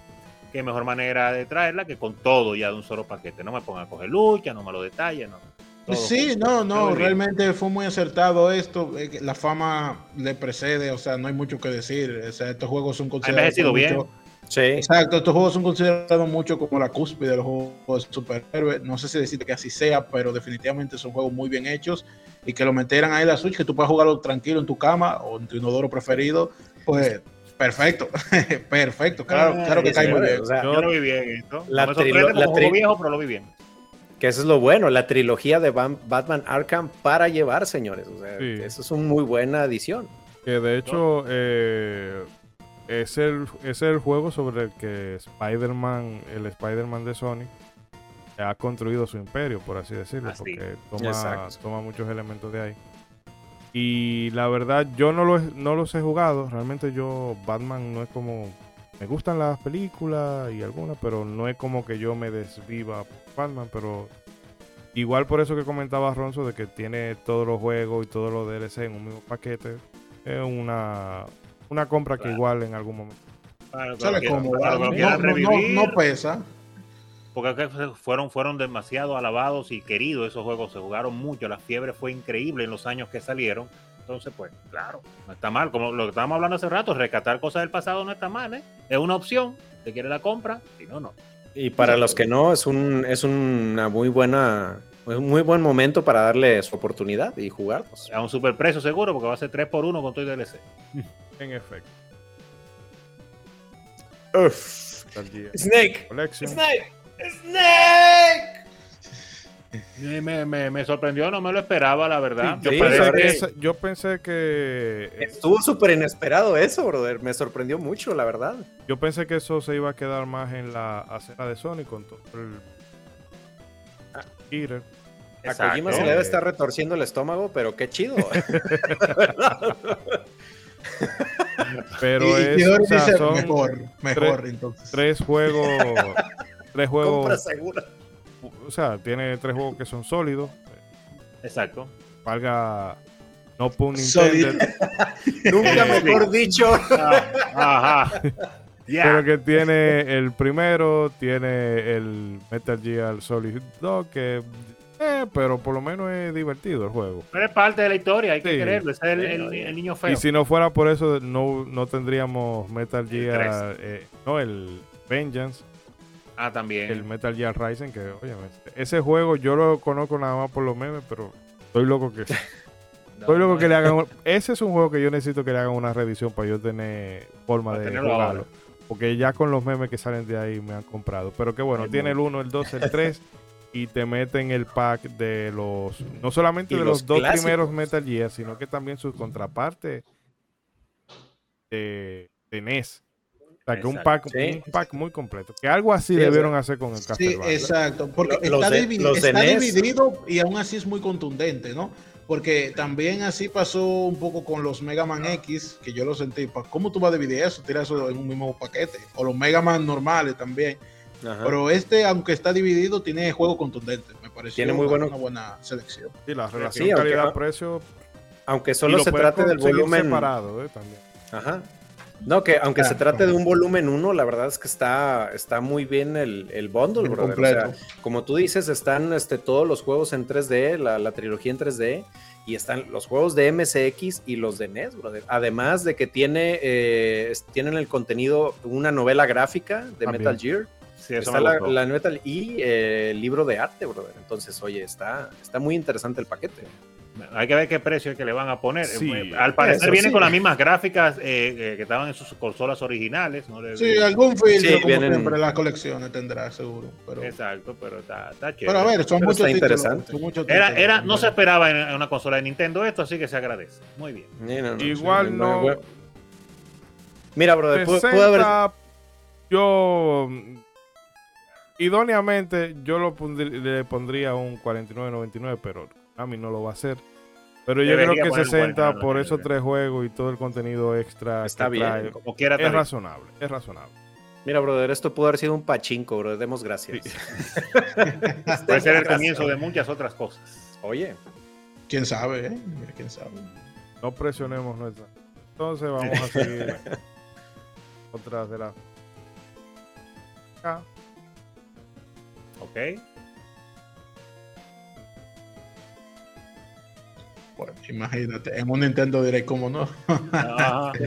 qué mejor manera de traerla que con todo ya de un solo paquete. No me pongan a coger lucha, no me lo detallen, no. sí, no, no, realmente fue muy acertado esto. Eh, la fama le precede, o sea, no hay mucho que decir. O sea, estos juegos son considerados. Ha bien. Sí. Exacto, estos juegos son considerados mucho como la cúspide de los juegos de superhéroes. No sé si decirte que así sea, pero definitivamente son juegos muy bien hechos y que lo metieran ahí en la Switch, que tú puedas jugarlo tranquilo en tu cama o en tu inodoro preferido, pues Perfecto, perfecto, claro, ah, claro que cae muy bien. yo lo vi bien esto. La, trilogía viejo, pero lo vi bien. Que eso es lo bueno, la trilogía de Batman Arkham para llevar, señores. O sea, Eso es una muy buena adición. Que de hecho eh, es, el, es el juego sobre el que Spider-Man, el Spider-Man de Sony, ha construido su imperio, por así decirlo, porque toma, toma muchos elementos de ahí. Y la verdad, yo no, lo, no los he jugado. Realmente yo, Batman no es como... Me gustan las películas y algunas, pero no es como que yo me desviva Batman, pero igual por eso que comentaba Ronzo de que tiene todos los juegos y todos los DLC en un mismo paquete, es una, una compra que igual en algún momento. no, pesa. Porque fueron, fueron demasiado alabados y queridos esos juegos, se jugaron mucho, la fiebre fue increíble en los años que salieron. Entonces, pues, claro, no está mal. Como lo que estábamos hablando hace rato, rescatar cosas del pasado no está mal, ¿eh? Es una opción. Te quiere la compra, si no, no. Y para los que no, es un es una muy buena un muy buen momento para darle su oportunidad y jugarlos. A un super precio seguro, porque va a ser 3 por 1 con todo el DLC. en efecto. Snake. Snake. ¡Snake! Me, me, me, sorprendió, no me lo esperaba, la verdad. yo, pensé que, yo, pensé que, Estuvo súper inesperado eso, brother. Me sorprendió mucho, la verdad. Yo pensé que eso se iba a quedar más en la escena de Sony con todo el. A Kojima se le debe estar retorciendo el estómago, pero qué chido. pero es, o sea, son mejor, mejor tres, entonces. tres juegos tres juegos. O sea, tiene tres juegos que son sólidos. Exacto. Valga no pun. Nunca mejor dicho. Ah, ajá. Pero que tiene el primero, tiene el Metal Gear Solid 2, que eh, pero por lo menos es divertido el juego. Pero es parte de la historia, hay que quererlo, es el, niño feo. Y si no fuera por eso, no, no tendríamos Metal Gear, eh, no, el Vengeance, Ah, también. El Metal Gear Rising, que, oye, ese juego yo lo conozco nada más por los memes, pero estoy loco que. estoy loco que le hagan. Ese es un juego que yo necesito que le hagan una revisión para yo tener forma de jugarlo. Porque ya con los memes que salen de ahí me han comprado. Pero que bueno, tiene el 1, el 2, el 3. y te meten el pack de los. No solamente de los, dos primeros Metal Gear, sino que también su contraparte de, de NES que un pack, un pack muy completo. Que algo así debieron hacer con el Castlevania. Sí, exacto. Porque está, dividido y aún así es muy contundente, ¿no? Porque también así pasó un poco con los Mega Man X, que yo lo sentí. ¿Cómo tú vas a dividir eso? Tira eso en un mismo paquete. O los Mega Man normales también. Pero este, aunque está dividido, tiene juego contundente. Me pareció tiene muy una, buena selección. Sí, la relación calidad-precio. Aunque solo se trate del volumen. separado, ¿eh? También. Ajá. No, que aunque se trate de un volumen 1, la verdad es que está, está muy bien el, el bundle, brother. O sea, como tú dices, están este, todos los juegos en 3D, la, trilogía en 3D, y están los juegos de MSX y los de NES, brother. Además de que tiene, eh, tienen el contenido, una novela gráfica de Metal Gear. Sí, está la, la, Metal y eh, el libro de arte, brother. Entonces, oye, está, está muy interesante el paquete. Hay que ver qué precio es que le van a poner. Eh, al parecer viene con las mismas gráficas eh, eh, que estaban en sus consolas originales. Sí, algún filtro, como siempre, las colecciones tendrá, seguro. Exacto, pero está, está chévere. Pero a ver, son muchos títulos, era, era, no se esperaba en, una consola de Nintendo esto, así que se agradece. Muy bien. Igual no. Mira, brother, puede haber. Yo. Idóneamente, yo lo le pondría un 49.99, pero a mí no lo va a hacer. Pero yo creo que 60 por esos tres juegos y todo el contenido extra está bien, es razonable, es razonable. Mira, brother, esto pudo haber sido un pachinko, brother. Demos gracias. Puede ser el comienzo de muchas otras cosas. Oye. ¿Quién sabe, eh? ¿Quién sabe? No presionemos nuestra. Entonces vamos a seguir otra de la. Ok. Bueno, imagínate, en un Nintendo Direct, como no? Ajá.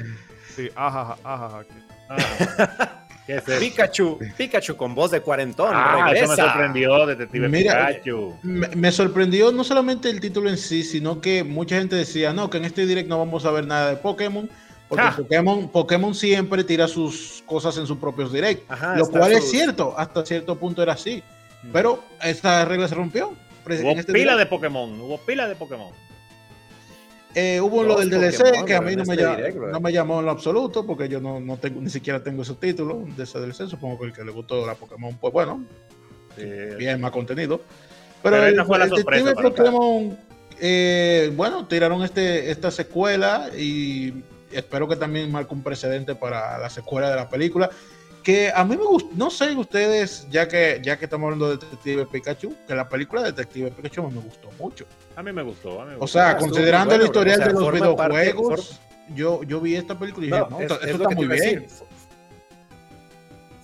Sí, ajá, ajá, ajá. Ajá. ¿Qué es eso? Pikachu, Pikachu con voz de cuarentón. Ah, eso me sorprendió, Detective Mira, Pikachu. Me, me sorprendió no solamente el título en sí, sino que mucha gente decía, no, que en este Direct no vamos a ver nada de Pokémon, porque Ah. Pokémon, Pokémon siempre tira sus cosas en sus propios Direct, Ajá, lo cual es sus- cierto, hasta cierto punto era así, pero esta regla se rompió. Hubo este pila Direct. de Pokémon, hubo pila de Pokémon. Eh, hubo lo del DLC Pokémon, que a mí no me, este llamó, Direct, no me llamó en lo absoluto porque yo no, no tengo ni siquiera tengo esos títulos de ese DLC. Supongo que el que le gustó la Pokémon, pues bueno, Eh, bien más contenido. Pero, Pero el, fue la el sorpresa Detective para Pokémon, eh, bueno, tiraron este, esta secuela y espero que también marque un precedente para la secuela de la película. Que a mí me gusta, no sé ustedes, ya que, ya que estamos hablando de Detective Pikachu, que la película de Detective Pikachu me gustó mucho. a mí me gustó. A mí me O gustó. sea, Ah, estuvo considerando muy el bueno, historial o sea, de los parte- videojuegos, yo, yo vi esta película y dije, No, no, es- esto, es esto lo está muy bien. decir.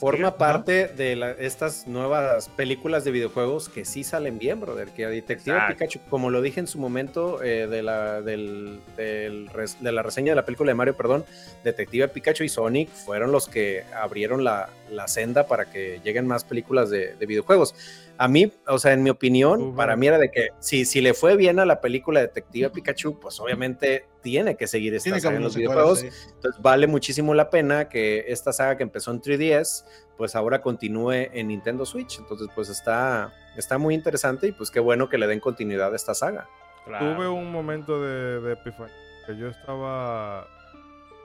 Forma parte de la- estas nuevas películas de videojuegos que sí salen bien, brother. Que Detective Exacto. Pikachu, como lo dije en su momento eh, de, la, del- del res- de la reseña de la película de Mario, perdón, Detective Pikachu y Sonic fueron los que abrieron la, la senda para que lleguen más películas de, de videojuegos. A mí, o sea, en mi opinión, para mí era de que si, si le fue bien a la película Detective Pikachu, pues obviamente tiene que seguir esta Tiene saga en los videojuegos. sí. Entonces vale muchísimo la pena que esta saga que empezó en 3DS, pues ahora continúe en Nintendo Switch. Entonces pues está, está muy interesante y pues qué bueno que le den continuidad a esta saga. Claro. Tuve un momento de, de epifanía que yo estaba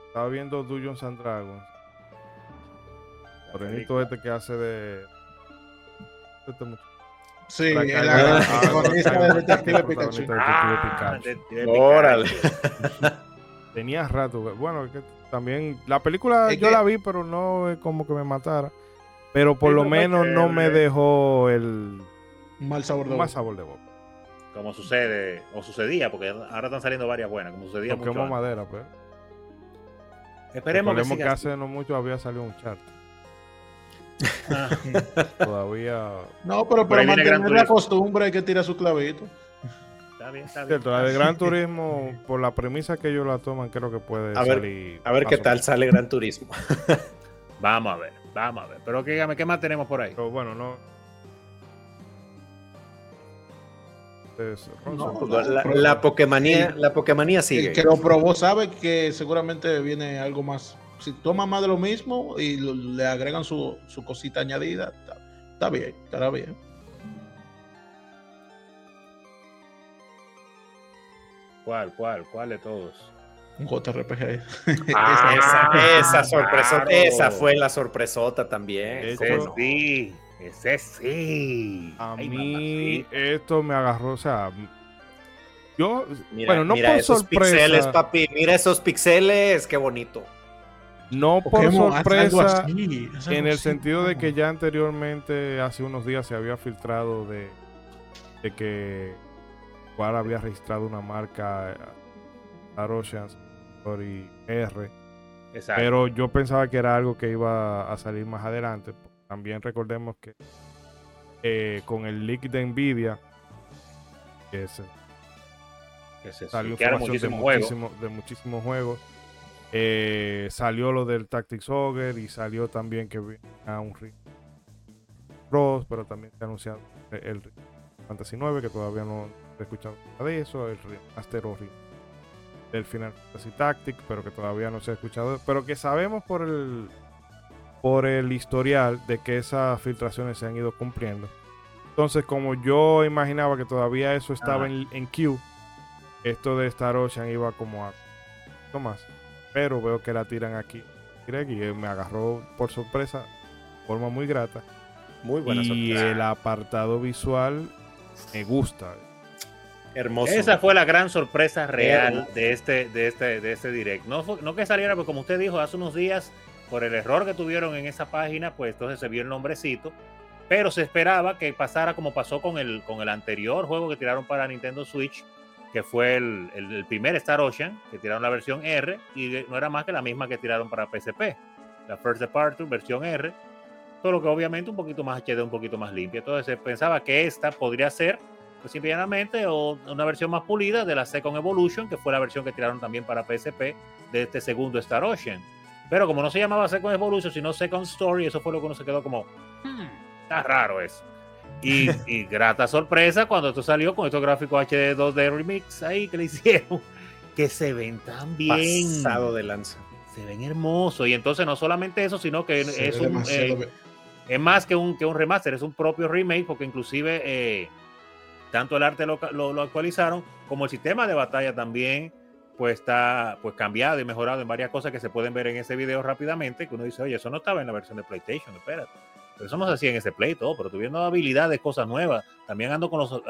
estaba viendo Dungeons and Dragons. Morenito este que hace de este muchacho. Sí, La protagonista de Detective Pikachu. Ah, Pikachu. Órale. Pikachu. Tenía rato, bueno, que también la película Es yo que- la vi, pero no es como que me matara. Pero por Sí, lo menos no me dejó el mal sabor de boca. sabor de boca. Como sucede, o sucedía, porque ahora están saliendo varias buenas, como sucedía mucho Toquemos antes. madera, pues. Esperemos que, que hace no mucho había salido un chat. Todavía. No, pero para mantener la costumbre hay que tirar su clavito. Está bien, está bien. Cierto, la de Gran Turismo, por la premisa que ellos la toman, creo que puede A ver, salir. A ver qué tal sale Gran Turismo. Vamos a ver, vamos a ver. Pero dígame, ¿qué más tenemos por ahí? Pero bueno, No, Pues, la, la Pokemanía, la Pokemanía sigue. El que lo probó sabe que seguramente viene algo más. Si toma más de lo mismo y lo- le agregan su, su cosita añadida, está, está bien, estará bien. ¿Cuál, cuál, cuál de todos? Un JRPG. Ah, esa, esa claro. esa fue la sorpresota también. Ese sí, ese sí. A Ay, mí mamacita. esto me agarró, o sea, yo, Mira, bueno, no mira por esos sorpresa, pixeles, papi. Mira esos pixeles, qué bonito. No por sorpresa, así, en el así, sentido de que ya anteriormente, hace unos días, se había filtrado de, de que Square había registrado una marca eh, Star Ocean Story R, Exacto. pero yo pensaba que era algo que iba a salir más adelante. También recordemos que eh, con el leak de Nvidia, que se Que se salió información de, muchísimo- de muchísimos juegos. Eh, salió lo del Tactics Ogre y salió también que viene a un Ring Cross, pero también se ha anunciado el Ring Fantasy 9, que todavía no he escuchado nada de eso, el Master Ring del Final Fantasy Tactics, pero que todavía no se ha escuchado, pero que sabemos por el por el historial de que esas filtraciones se han ido cumpliendo. Entonces, como yo imaginaba que todavía eso estaba en, en queue, esto de Star Ocean iba como a más. Pero veo que la tiran aquí. Greg, y eh, me agarró por sorpresa, de forma muy grata. Muy buena y sorpresa. el apartado visual me gusta. Hermoso. Esa fue la gran sorpresa real Hermoso. de este, de este, de este direct. No, fue- no que saliera, porque como usted dijo hace unos días, por el error que tuvieron en esa página, pues entonces se vio el nombrecito. Pero se esperaba que pasara como pasó con el, con el anterior juego que tiraron para Nintendo Switch, que fue el, el, primer Star Ocean, que tiraron la versión R, y no era más que la misma que tiraron para PSP, la First Departure, versión R, solo que obviamente un poquito más HD, un poquito más limpia. Entonces se pensaba que esta podría ser, pues simplemente, o una versión más pulida de la Second Evolution, que fue la versión que tiraron también para PSP de este segundo Star Ocean. Pero como no se llamaba Second Evolution, sino Second Story, eso fue lo que uno se quedó como, hmm, está raro eso. Y, y, grata sorpresa cuando esto salió con estos gráficos HD 2D Remix ahí que le hicieron, que se ven tan bien. Pasado de lanza. Se ven hermosos. Y entonces no solamente eso, sino que es, un, eh, es más que un, que un remaster, es un propio remake, porque inclusive eh, tanto el arte lo, lo, actualizaron, como el sistema de batalla también pues está pues cambiado y mejorado en varias cosas que se pueden ver en ese video rápidamente, que uno dice, oye, eso no estaba en la versión de PlayStation, espérate. Pero eso no se hacía en ese play todo, pero tuviendo habilidades, cosas nuevas. También ando con los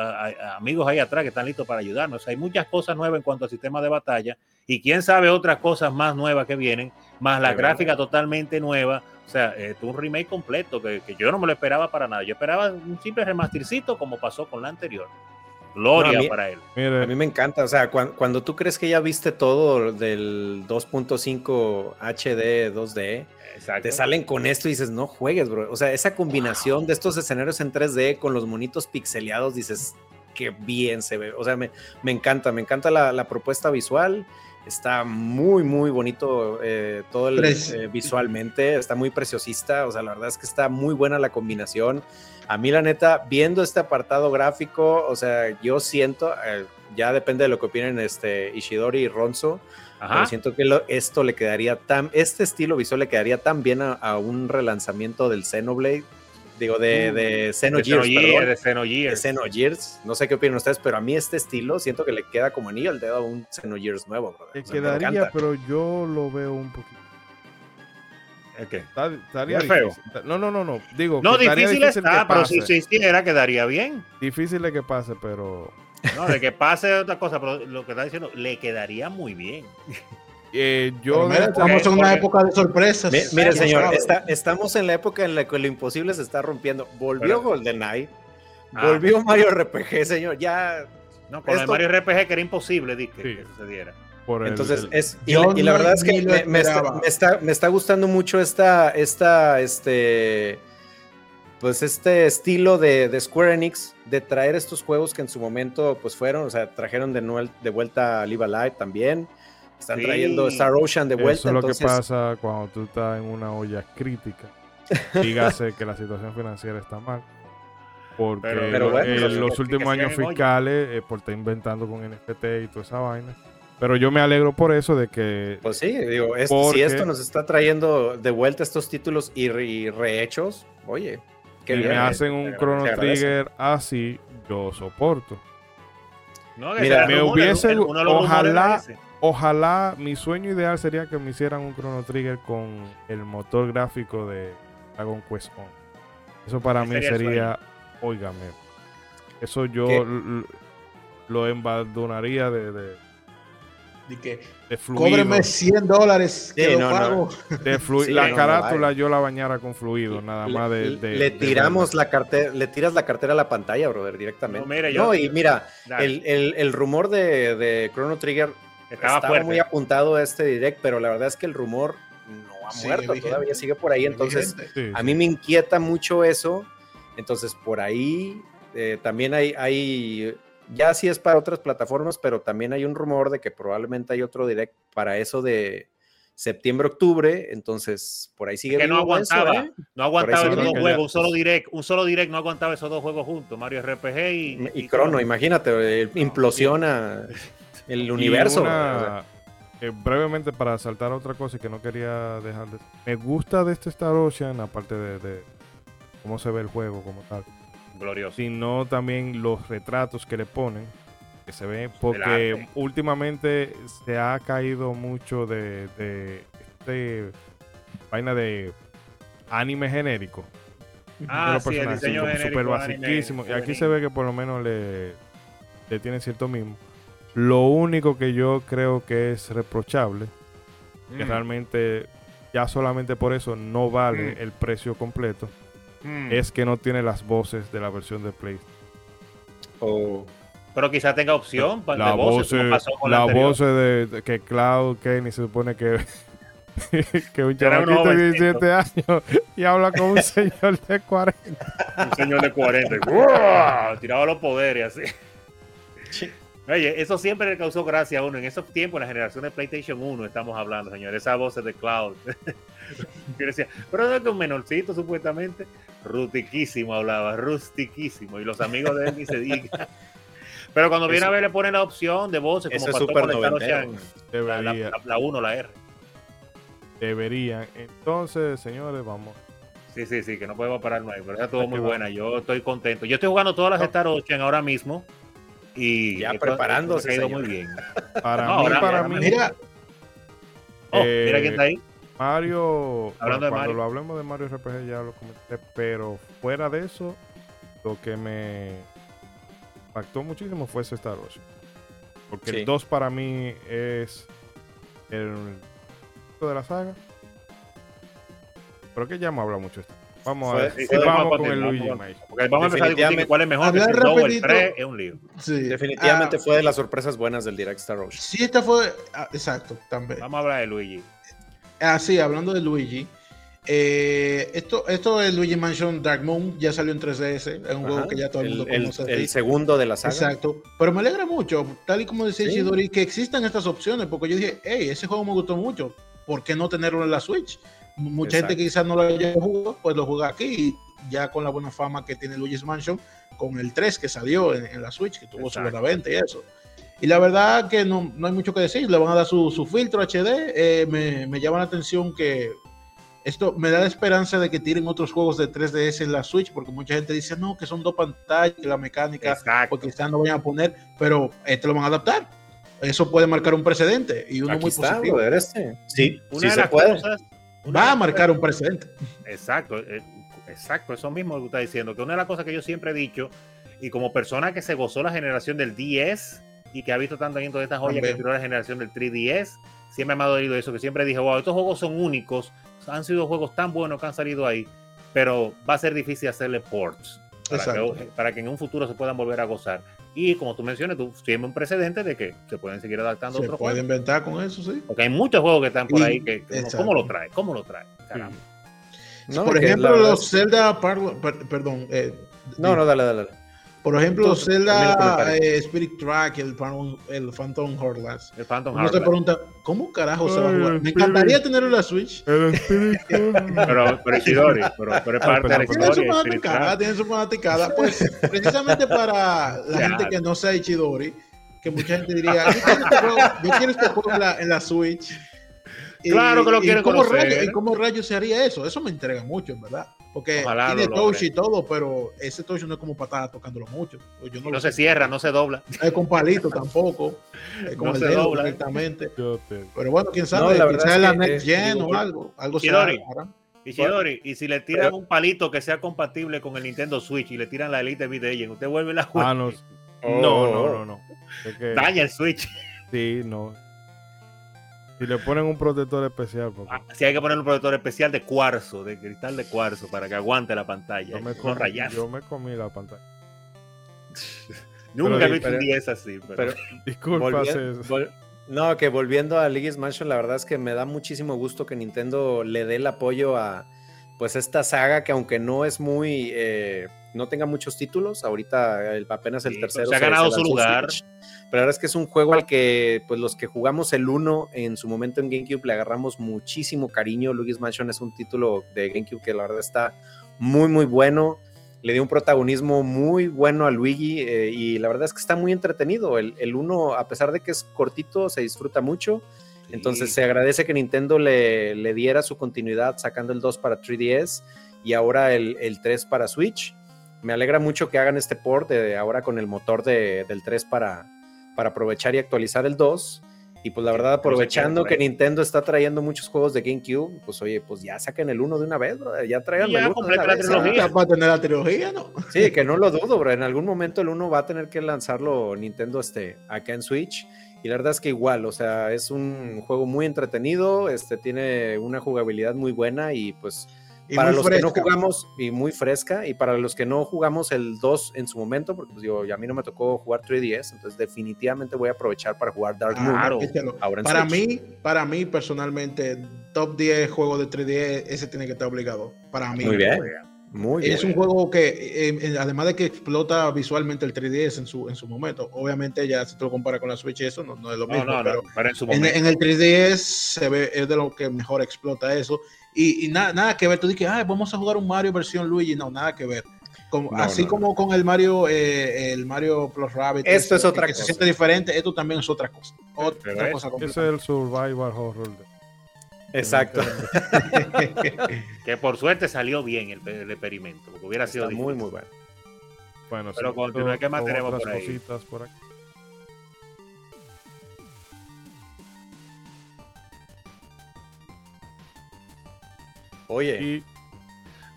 amigos ahí atrás que están listos para ayudarnos. hay muchas cosas nuevas en cuanto al sistema de batalla y quién sabe otras cosas más nuevas que vienen, más la gráfica totalmente nueva. O sea, es un remake completo que, que, yo no me lo esperaba para nada. Yo esperaba un simple remastercito como pasó con la anterior. Gloria para él. A mí me encanta, o sea, cuando, tú crees que ya viste todo del 2.5 HD 2D, te salen con esto y dices, no juegues, bro. O sea, esa combinación de estos escenarios en 3D con los monitos pixeleados, dices, qué bien se ve. O sea, me, encanta, me encanta la, propuesta visual. Está muy, muy bonito eh, todo el, eh, visualmente, está muy preciosista, o sea, la verdad es que está muy buena la combinación. A mí, la neta, viendo este apartado gráfico, o sea, yo siento, eh, ya depende de lo que opinen este Ishidori y Ronzo, pero siento que esto le quedaría tan, este estilo visual le quedaría tan bien a, un relanzamiento del Xenoblade, digo, de, uh, de Xenogears, de Xenogears. De Xenogears. No sé qué opinan ustedes, pero a mí este estilo siento que le queda como anillo al dedo a un Xenogears nuevo. Le quedaría, pero yo lo veo un poquito ¿Qué? Estaría feo. No, no, no, no. Digo, no, difícil, está, pero si se hiciera quedaría bien. Difícil de que pase, pero. No, de que pase otra cosa, pero lo que está diciendo, le quedaría muy bien. Eh, yo estamos en una época de sorpresas. mire, señor, estamos en la época en la que lo imposible se está rompiendo. Volvió GoldenEye, ah. volvió Mario RPG, señor. Ya. No, con el Mario RPG que era imposible que sucediera. Entonces, es, y, la verdad es que me, está, me, está, gustando mucho esta, esta, este, pues este estilo de, de, Square Enix de traer estos juegos que en su momento, pues fueron, o sea, trajeron de, de vuelta a Live Alive también. Están trayendo Star Ocean de vuelta. Eso es lo que pasa cuando tú estás en una olla crítica. Dígase que la situación financiera está mal. Porque en los últimos años fiscales, eh, por estar inventando con NFT y toda esa vaina, pero yo me alegro por eso de que. Pues sí, digo, si esto nos está trayendo de vuelta estos títulos y, rehechos, oye, que me hacen un Chrono Trigger así, yo soporto. Mira, me hubiese. ojalá, ojalá, mi sueño ideal sería que me hicieran un Chrono Trigger con el motor gráfico de Dragon Quest 11. Eso para mí sería, óigame, eso yo lo embaldonaría de de que cóbreme 100 dólares que lo pago. la carátula yo la bañara con fluido, nada más de, Le tiramos la cartera, le tiras la cartera a la pantalla, brother, directamente. No, y mira, el, rumor de, Chrono Trigger estaba, muy apuntado a este direct, pero la verdad es que el rumor no ha muerto, todavía sigue por ahí. Entonces, a mí me inquieta mucho eso. Entonces, por ahí eh, también hay, hay ya sí es para otras plataformas, pero también hay un rumor de que probablemente hay otro direct para eso de septiembre, octubre, entonces por ahí sigue. Que no aguantaba, ¿eh? no aguantaba esos dos juegos, un solo direct, un solo direct no aguantaba esos dos juegos juntos, Mario RPG y. Y, Crono, imagínate, implosiona el universo. Eh, brevemente para saltar a otra cosa que no quería dejar de. Me gusta de este Star Ocean, aparte de cómo se ve el juego como tal glorioso. Sino también los retratos que le ponen, que se ven, porque últimamente se ha caído mucho de, de este vaina de anime genérico. Ah, sí, el diseño super basiquísimo. y aquí se ve que por lo menos le, le tiene cierto mismo. Lo único que yo creo que es reprochable, que mm. realmente ya solamente por eso no vale Mm. el precio completo, Mm. es que no tiene las voces de la versión de Play. O- Pero quizá tenga opción para La de voces, voz, como pasó con la la voz de, de que Cloud Kenny se supone que, que un chamaquito de jovencito. 17 años y habla con un señor de 40. Un señor de 40. ¡guau! Tiraba los poderes así. Oye, eso siempre le causó gracia a uno. En esos tiempos, en la generación de PlayStation 1, estamos hablando, señor. Esa voz de Cloud. Yo decía, pero es que un menorcito, supuestamente. Rustiquísimo hablaba, rustiquísimo. Y los amigos de él ni se diga. Pero cuando viene Eso- a ver, le ponen la opción de voces, como noventero. Ocean, la, la, Debería, la 1, la R. deberían. Entonces, señores, vamos. Sí, sí, sí, que no podemos pararnos ahí, pero estuvo Aquí muy buena. Yo estoy contento. Yo estoy jugando todas las. Star Ocean ahora mismo. Y Ya preparándose, ha ido muy bien. Para No, mí, ahora- para mí, Mira, Oh, Eh, mira quién está ahí. Mario, Hablando bueno, de cuando Mario. lo hablemos de Mario RPG ya lo comenté, pero fuera de eso, lo que me impactó muchísimo fue ese Star Ocean. Porque Sí. el 2 para mí es el de la saga. Pero que ya hemos hablado mucho de esto. Vamos Fue- a ver. Sí, vamos a con el Luigi vamos a- Mansion. Porque vamos a empezar a discutir cuál es mejor, Hablar el 2 o el rapidito. 3 es un lío. sí. Definitivamente Ah, fue de las sorpresas buenas del Direct Star Ocean. Sí, esta fue. ah, exacto, también. Vamos a hablar de Luigi. Ah, sí, hablando de Luigi. eh, esto, esto de Luigi Mansion Dark Moon ya salió en 3DS. Es un juego que ya todo el el, mundo el- conoce. el sí. segundo de la saga. Exacto. Pero me alegra mucho, tal y como decía Sí. Chidori, que existan estas opciones. Porque yo dije, hey, ese juego me gustó mucho. ¿Por qué no tenerlo en la Switch? Mucha gente Exacto. que quizás no lo haya jugado, pues lo juega aquí. Y ya con la buena fama que tiene Luigi's Mansion, con el 3 que salió en, en la Switch, que tuvo su Exacto. buena venta y eso. Y la verdad que no, no hay mucho que decir. Le van a dar su, su filtro HD. Eh, me, me llama la atención que esto me da la esperanza de que tiren otros juegos de 3DS en la Switch, porque mucha gente dice, no, que son dos pantallas, que la mecánica, Exacto. porque quizás no vayan a poner, pero este lo van a adaptar. Eso puede marcar un precedente y uno Aquí muy está, positivo. brother, este. Sí, Una sí de se las puede. cosas. Una Va de a marcar un precedente. Exacto, eh, exacto, eso mismo que tú estás diciendo, que una de las cosas que yo siempre he dicho, y como persona que se gozó la generación del 10 y que ha visto tanto todas estas joyas que tiró la generación del 3DS, siempre me ha dolido eso, que siempre dije, wow, estos juegos son únicos, han sido juegos tan buenos que han salido ahí, pero va a ser difícil hacerle ports para, Exacto. que, para que en un futuro se puedan volver a gozar. Y como tú mencionas, tú tienes un precedente de que se pueden seguir adaptando a Se otros puede juegos. inventar con eso, sí. Porque hay muchos juegos que están por Y- ahí que, que uno, exacto. ¿cómo lo trae? ¿Cómo lo trae? Caramba. No, por ejemplo, los Zelda, perdón, eh, No, no, dale, dale. dale. Por ejemplo, el Zelda eh, Spirit Track, el, Phantom- el Phantom Hourglass. El Phantom Uno se Hourglass. pregunta, ¿cómo carajo se va a jugar? Me encantaría tenerlo en la Switch. El. Pero, pero Ishidori, pero, pero es Ah, parte de la perdón, Tiene su historia. fanaticada, tiene su fanaticada. Pues precisamente para la Ya. gente que no sea Ichidori, que mucha gente diría, yo quiero este juego, yo quiero este juego en, la, en la Switch. Y- Claro que lo y quieren ¿cómo conocer. rayos, ¿Y cómo rayos se haría eso? Eso me entrega mucho, en verdad. Porque Ojalá tiene lo touch y todo, pero ese touch no es como patada tocándolo mucho. Pues Yo no, No se cierra, no se dobla. Es con palito tampoco. Es con No el se dedo dobla. directamente. Pero bueno, quién No, sabe, verdad quizás la que, next gen digo, o algo. Algo y si le tiran un palito que sea compatible con el Nintendo Switch y le tiran la Elite Beat Legend, usted vuelve la juega. Ah, no. Oh. No, no, no, no. Es que- Daña el Switch. sí, no. Si le ponen un protector especial, porque Ah, Si hay que poner un protector especial de cuarzo, de cristal de cuarzo, para que aguante la pantalla. yo, me no comí, yo me comí la pantalla. Nunca pero- he visto un pero- 10 así. Pero, Pero Disculpa, no, que volviendo a Luigi's Mansion, la verdad es que me da muchísimo gusto que Nintendo le dé el apoyo a pues esta saga que aunque no es muy eh, no tenga muchos títulos, ahorita el- apenas el Sí, tercero se ha ganado su lugar. Switch. Pero la verdad es que es un juego al que pues los que jugamos el 1 en su momento en GameCube le agarramos muchísimo cariño. Luigi's Mansion es un título de GameCube que la verdad está muy muy bueno le dio un protagonismo muy bueno a Luigi eh, y la verdad es que está muy entretenido. El, el uno, a pesar de que es cortito, se disfruta mucho. Entonces se agradece que Nintendo le, le diera su continuidad sacando el 2 para 3DS y ahora el, el 3 para Switch. Me alegra mucho que hagan este port de ahora con el motor de- del 3 para, para aprovechar y actualizar el 2. Y pues la verdad, aprovechando que Nintendo está trayendo muchos juegos de GameCube, pues oye, pues ya saquen el 1 de una vez, ya traigan el 1 de una la vez, trilogía. Ya para tener la trilogía, ¿no? Sí, que no lo dudo, bro. En algún momento el 1 va a tener que lanzarlo Nintendo este, acá en Switch. Y la verdad es que igual, o sea, es un juego muy entretenido, este tiene una jugabilidad muy buena y pues para los que no jugamos y muy fresca y para los que no jugamos el 2 en su momento, porque pues digo, a mí no me tocó jugar 3DS, entonces definitivamente voy a aprovechar para jugar Dark Moon. Ahora para mí, para mí personalmente, top 10 juego de 3DS, ese tiene que estar obligado. Para mí. Muy bien. Muy es un juego que, eh, eh, además de que explota visualmente el 3DS en su, en su momento, obviamente ya si tú lo comparas con la Switch, eso no, es lo mismo. en, en, el 3DS se ve, es de lo que mejor explota eso. Y, nada, nada que ver, tú dices, vamos a jugar un Mario versión Luigi, no, nada que ver. Como, así como con el Mario, eh, el Mario Plus Rabbit. Esto es otra cosa. Se siente diferente, esto también es otra cosa. Otra cosa es el survival horror. Exacto. que por suerte salió bien el, experimento, porque hubiera sido muy, muy bueno. Bueno, pero sí, continúe, ¿qué más tenemos por ahí? por aquí. Oye.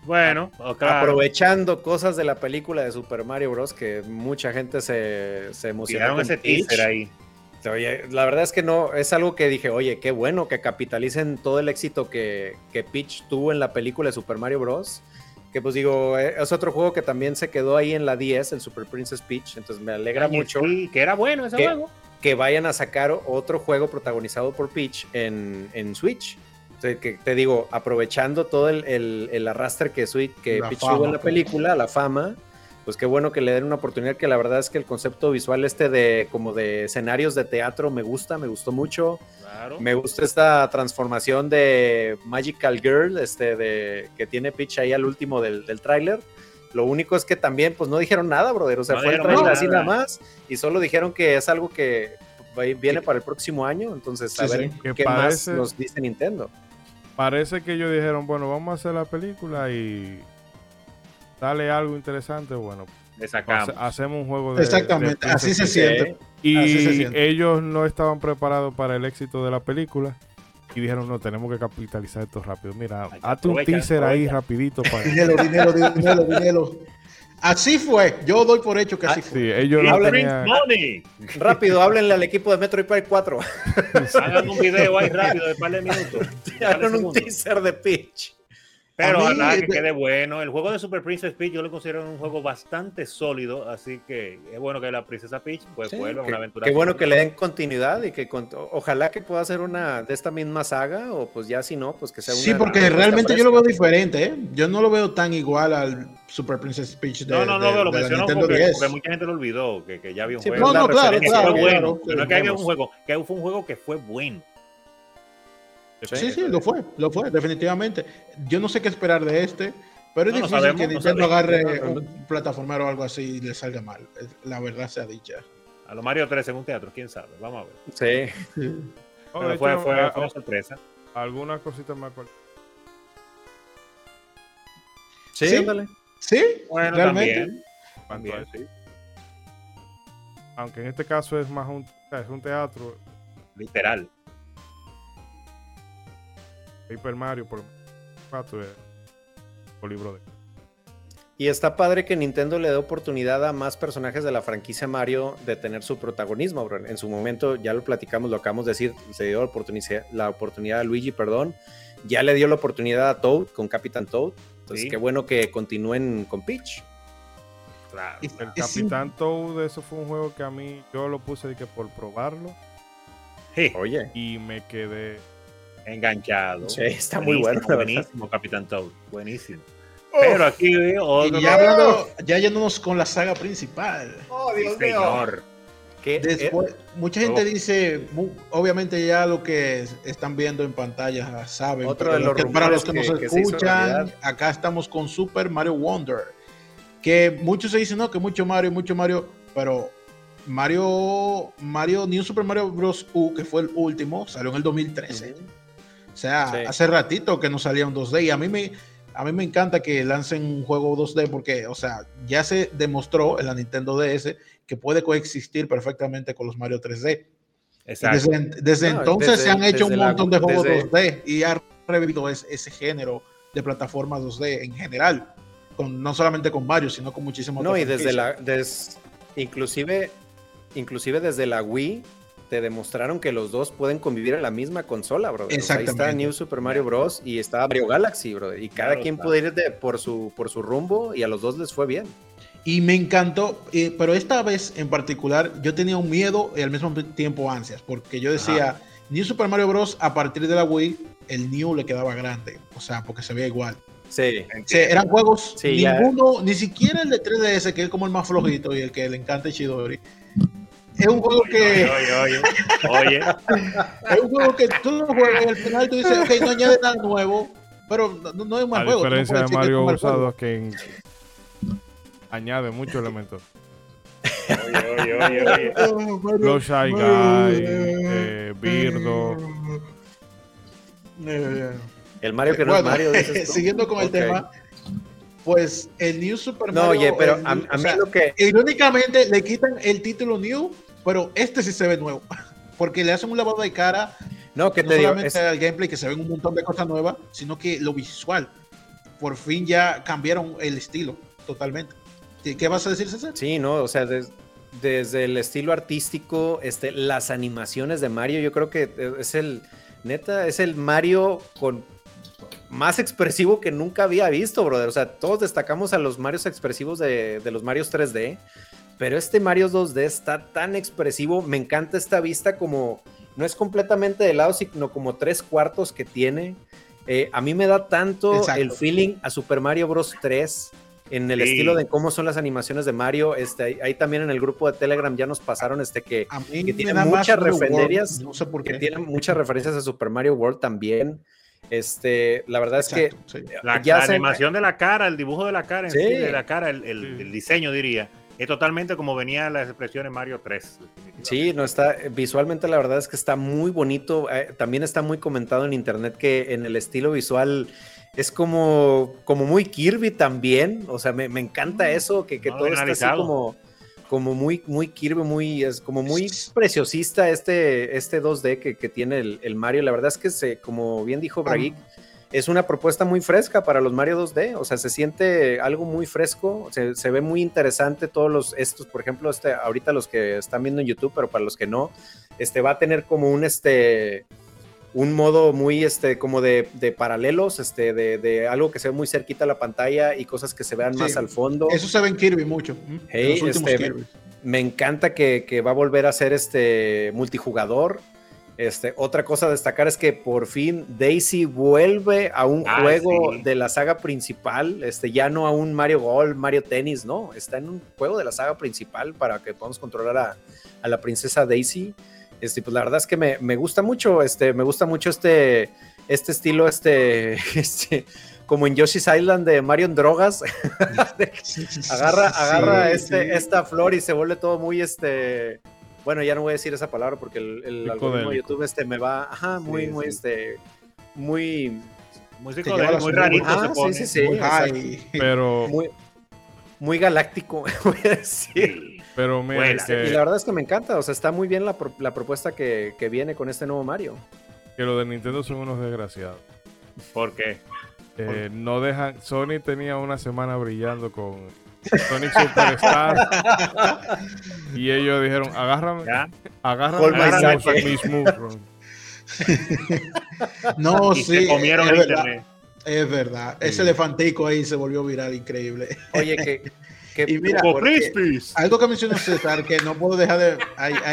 bueno, aprovechando cosas de la película de Super Mario Bros. que mucha gente se, se emocionó. Con ese teaser ahí. Oye, la verdad es que no, es algo que dije, oye, qué bueno que capitalicen todo el éxito que, que Peach tuvo en la película de Super Mario Bros. Que pues digo, eh, es otro juego que también se quedó ahí en la 10, el Super Princess Peach. Entonces me alegra mucho. que era bueno ese juego. Que vayan a sacar otro juego protagonizado por Peach en, en Switch que te digo, aprovechando todo el, el, arrastre que, Sweet, que Peach tuvo en la pues. película, la fama, pues qué bueno que le den una oportunidad, que la verdad es que el concepto visual este de como de escenarios de teatro me gusta, me gustó mucho. Me gusta esta transformación de Magical Girl, este de que tiene Peach ahí al último del, del tráiler. Lo único es que también pues no dijeron nada, brother, o sea, fue el trailer así nada más y solo dijeron que es algo que viene para el próximo año, entonces a ver qué más nos dice Nintendo. Parece que ellos dijeron, bueno, vamos a hacer la película y sale algo interesante, bueno, hacemos un juego de... Exactamente, así, se siente. Y ellos no estaban preparados para el éxito de la película y dijeron, no, tenemos que capitalizar esto rápido. Mira, hazte un teaser ahí rapidito para... dinero, dinero, dinero, dinero. Así fue, yo doy por hecho que así ah, fue. Sí, ellos Rápido, háblenle al equipo de Metroid Prime 4. Hagan un video ahí rápido de par de minutos. Hagan un teaser de pitch. Pero a que quede bueno. El juego de Super Princess Peach yo lo considero un juego bastante sólido, así que es bueno que la Princesa Peach pues vuelva una aventura. Qué bueno que le den continuidad y que ojalá que pueda ser una de esta misma saga o pues ya si no, pues que sea una. Sí, porque realmente yo lo veo diferente, ¿eh? Yo no lo veo tan igual al Super Princess Peach de No, no, no, lo menciono porque, porque, mucha gente lo olvidó, que, que ya había un juego. No, no, claro, claro, fue bueno, no es que haya un juego, que fue un juego que fue bueno. Sí, sí, lo fue, lo fue, definitivamente. Yo no sé qué esperar de este, pero es difícil que Nintendo agarre un plataformero o algo así y le salga mal. La verdad sea dicha. A lo Mario 3 en un teatro, quién sabe. Vamos a ver. Sí. fue, fue, fue, una sorpresa. Algunas cositas más Sí, sí, sí bueno, realmente. También. sí. Aunque en este caso es más un, es un teatro. Literal. Paper Mario por 4 por libro de. Y está padre que Nintendo le dé oportunidad a más personajes de la franquicia Mario de tener su protagonismo. En su momento, ya lo platicamos, lo acabamos de decir, se dio la oportunidad, la oportunidad a Luigi, perdón. Ya le dio la oportunidad a Toad con Capitán Toad. Entonces, qué bueno que continúen con Peach. Claro. El Capitán Toad, eso fue un juego que a mí, yo lo puse de que por probarlo. Sí. Oye. Y me quedé enganchado. Sí, está muy bueno. Buenísimo, Capitán Toad. Buenísimo. Pero aquí otro. Y ya, hablando, ya yéndonos con la saga principal. Oh, Dios mío. Después, mucha gente oh. dice, obviamente ya lo que están viendo en pantalla saben, Otro de los para los que, nos escuchan, acá estamos con Super Mario Wonder, que muchos se dicen, no, que mucho Mario, mucho Mario, pero Mario, Mario, New Super Mario Bros. U, que fue el último, salió en el 2013. O sea, hace ratito que no salía un 2D y a mí me, a mí me encanta que lancen un juego 2D porque, o sea, ya se demostró en la Nintendo DS que puede coexistir perfectamente con los Mario 3D. Desde, entonces se han hecho un montón de juegos 2D y ha revivido ese, género de plataformas 2D en general, con, no solamente con Mario, sino con muchísimos No, y desde la, inclusive, inclusive desde la Wii te demostraron que los dos pueden convivir en la misma consola, bro. ahí está New Super Mario Bros. y está Mario Galaxy, bro. Y cada quien puede ir de, por, su, por su rumbo y a los dos les fue bien. Y me encantó, eh, pero esta vez en particular yo tenía un miedo y al mismo tiempo ansias, porque yo decía, New Super Mario Bros. a partir de la Wii, el New le quedaba grande, o sea, porque se veía igual. Sí. eran juegos, ninguno, ni siquiera el de 3DS, que es como el más flojito y el que le encanta Chidori. Es un juego que. Oye, oye, oye. es un juego que tú lo juegas y al final tú dices, ok, no añade nada nuevo, pero no, no es un mal juego. A diferencia de Mario usado que añade muchos elementos. Oye, oye, oye, oye. Los Shy Guy, eh, Birdo. El Mario que no es Mario. Siguiendo con el tema, pues el New Super Mario. No, oye, pero a, mí lo que. Irónicamente le quitan el título New, pero este sí se ve nuevo. Porque le hacen un lavado de cara. No, que no te solamente el gameplay, que se ven un montón de cosas nuevas, sino que lo visual. Por fin ya cambiaron el estilo totalmente. ¿Qué vas a decir, César? Sí, no, o sea, desde el estilo artístico, este, las animaciones de Mario, yo creo que es el, neta, es el Mario con más expresivo que nunca había visto, brother. O sea, todos destacamos a los Marios expresivos de, los Marios 3D, pero este Mario 2D está tan expresivo. Me encanta esta vista como, no es completamente de lado, sino como tres cuartos que tiene. Eh, a mí me da tanto el feeling a Super Mario Bros. 3 en el estilo de cómo son las animaciones de Mario. Este, ahí también en el grupo de Telegram ya nos pasaron este que, que tiene muchas referencias, no sé por qué. que tiene muchas referencias a Super Mario World también. Este, la verdad es que la, animación de la cara, el dibujo de la cara, de la cara, el, diseño diría, es totalmente como venía las expresiones Mario 3. Sí, no está visualmente la verdad es que está muy bonito. Eh, también está muy comentado en internet que en el estilo visual es como, como muy Kirby también. O sea, me, encanta mm, eso, que, que todo está así como, como muy, muy Kirby, muy, es como muy preciosista este, este 2D que, que tiene el, Mario. La verdad es que, se, como bien dijo Bragic, es una propuesta muy fresca para los Mario 2D. O sea, se siente algo muy fresco, se, se, ve muy interesante todos los, estos, por ejemplo, este, ahorita los que están viendo en YouTube, pero para los que no, este va a tener como un, este, un modo muy este como de, paralelos, este, de, algo que se ve muy cerquita a la pantalla y cosas que se vean más al fondo. Eso se ve en Kirby mucho. Este, me, encanta que, va a volver a ser este multijugador. Este, otra cosa a destacar es que por fin Daisy vuelve a un ah, juego de la saga principal, este, ya no a un Mario Golf, Mario Tennis, no, está en un juego de la saga principal para que podamos controlar a, a la princesa Daisy. Este, pues la verdad es que me, me, gusta mucho, este, me gusta mucho este, este estilo, este, este, como en Yoshi's Island de Mario en drogas. agarra, agarra este, esta flor y se vuelve todo muy, este, bueno, ya no voy a decir esa palabra porque el, el algoritmo de YouTube este me va, ajá, muy, muy, este, muy, muy, muy rarito se pone. Sí, sí, sí. Pero muy, muy galáctico, voy a decir. Pero mira, y la verdad es que me encanta, o sea, está muy bien la, propuesta que, viene con este nuevo Mario. Que los de Nintendo son unos desgraciados. ¿Por qué? Eh, no dejan. Sony tenía una semana brillando con Sonic Superstar. y ellos dijeron: agárrame, agárrame, agárrame mis moves. no, sí. Se comieron es internet. Verdad, es verdad. Ese elefantico ahí se volvió viral, increíble. Oye, que y mira, algo que mencionó César, que no puedo dejar de.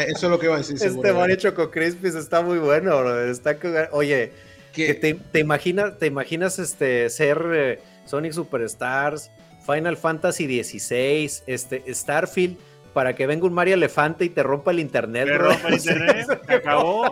eso es lo que iba a decir. Este Mario Choco Crispis está muy bueno, Está, oye, que te, te, imaginas, te imaginas este, ser eh, Sonic Superstars, Final Fantasy XVI, este, Starfield para que venga un Mario Elefante y te rompa el internet. rompa el internet, se acabó,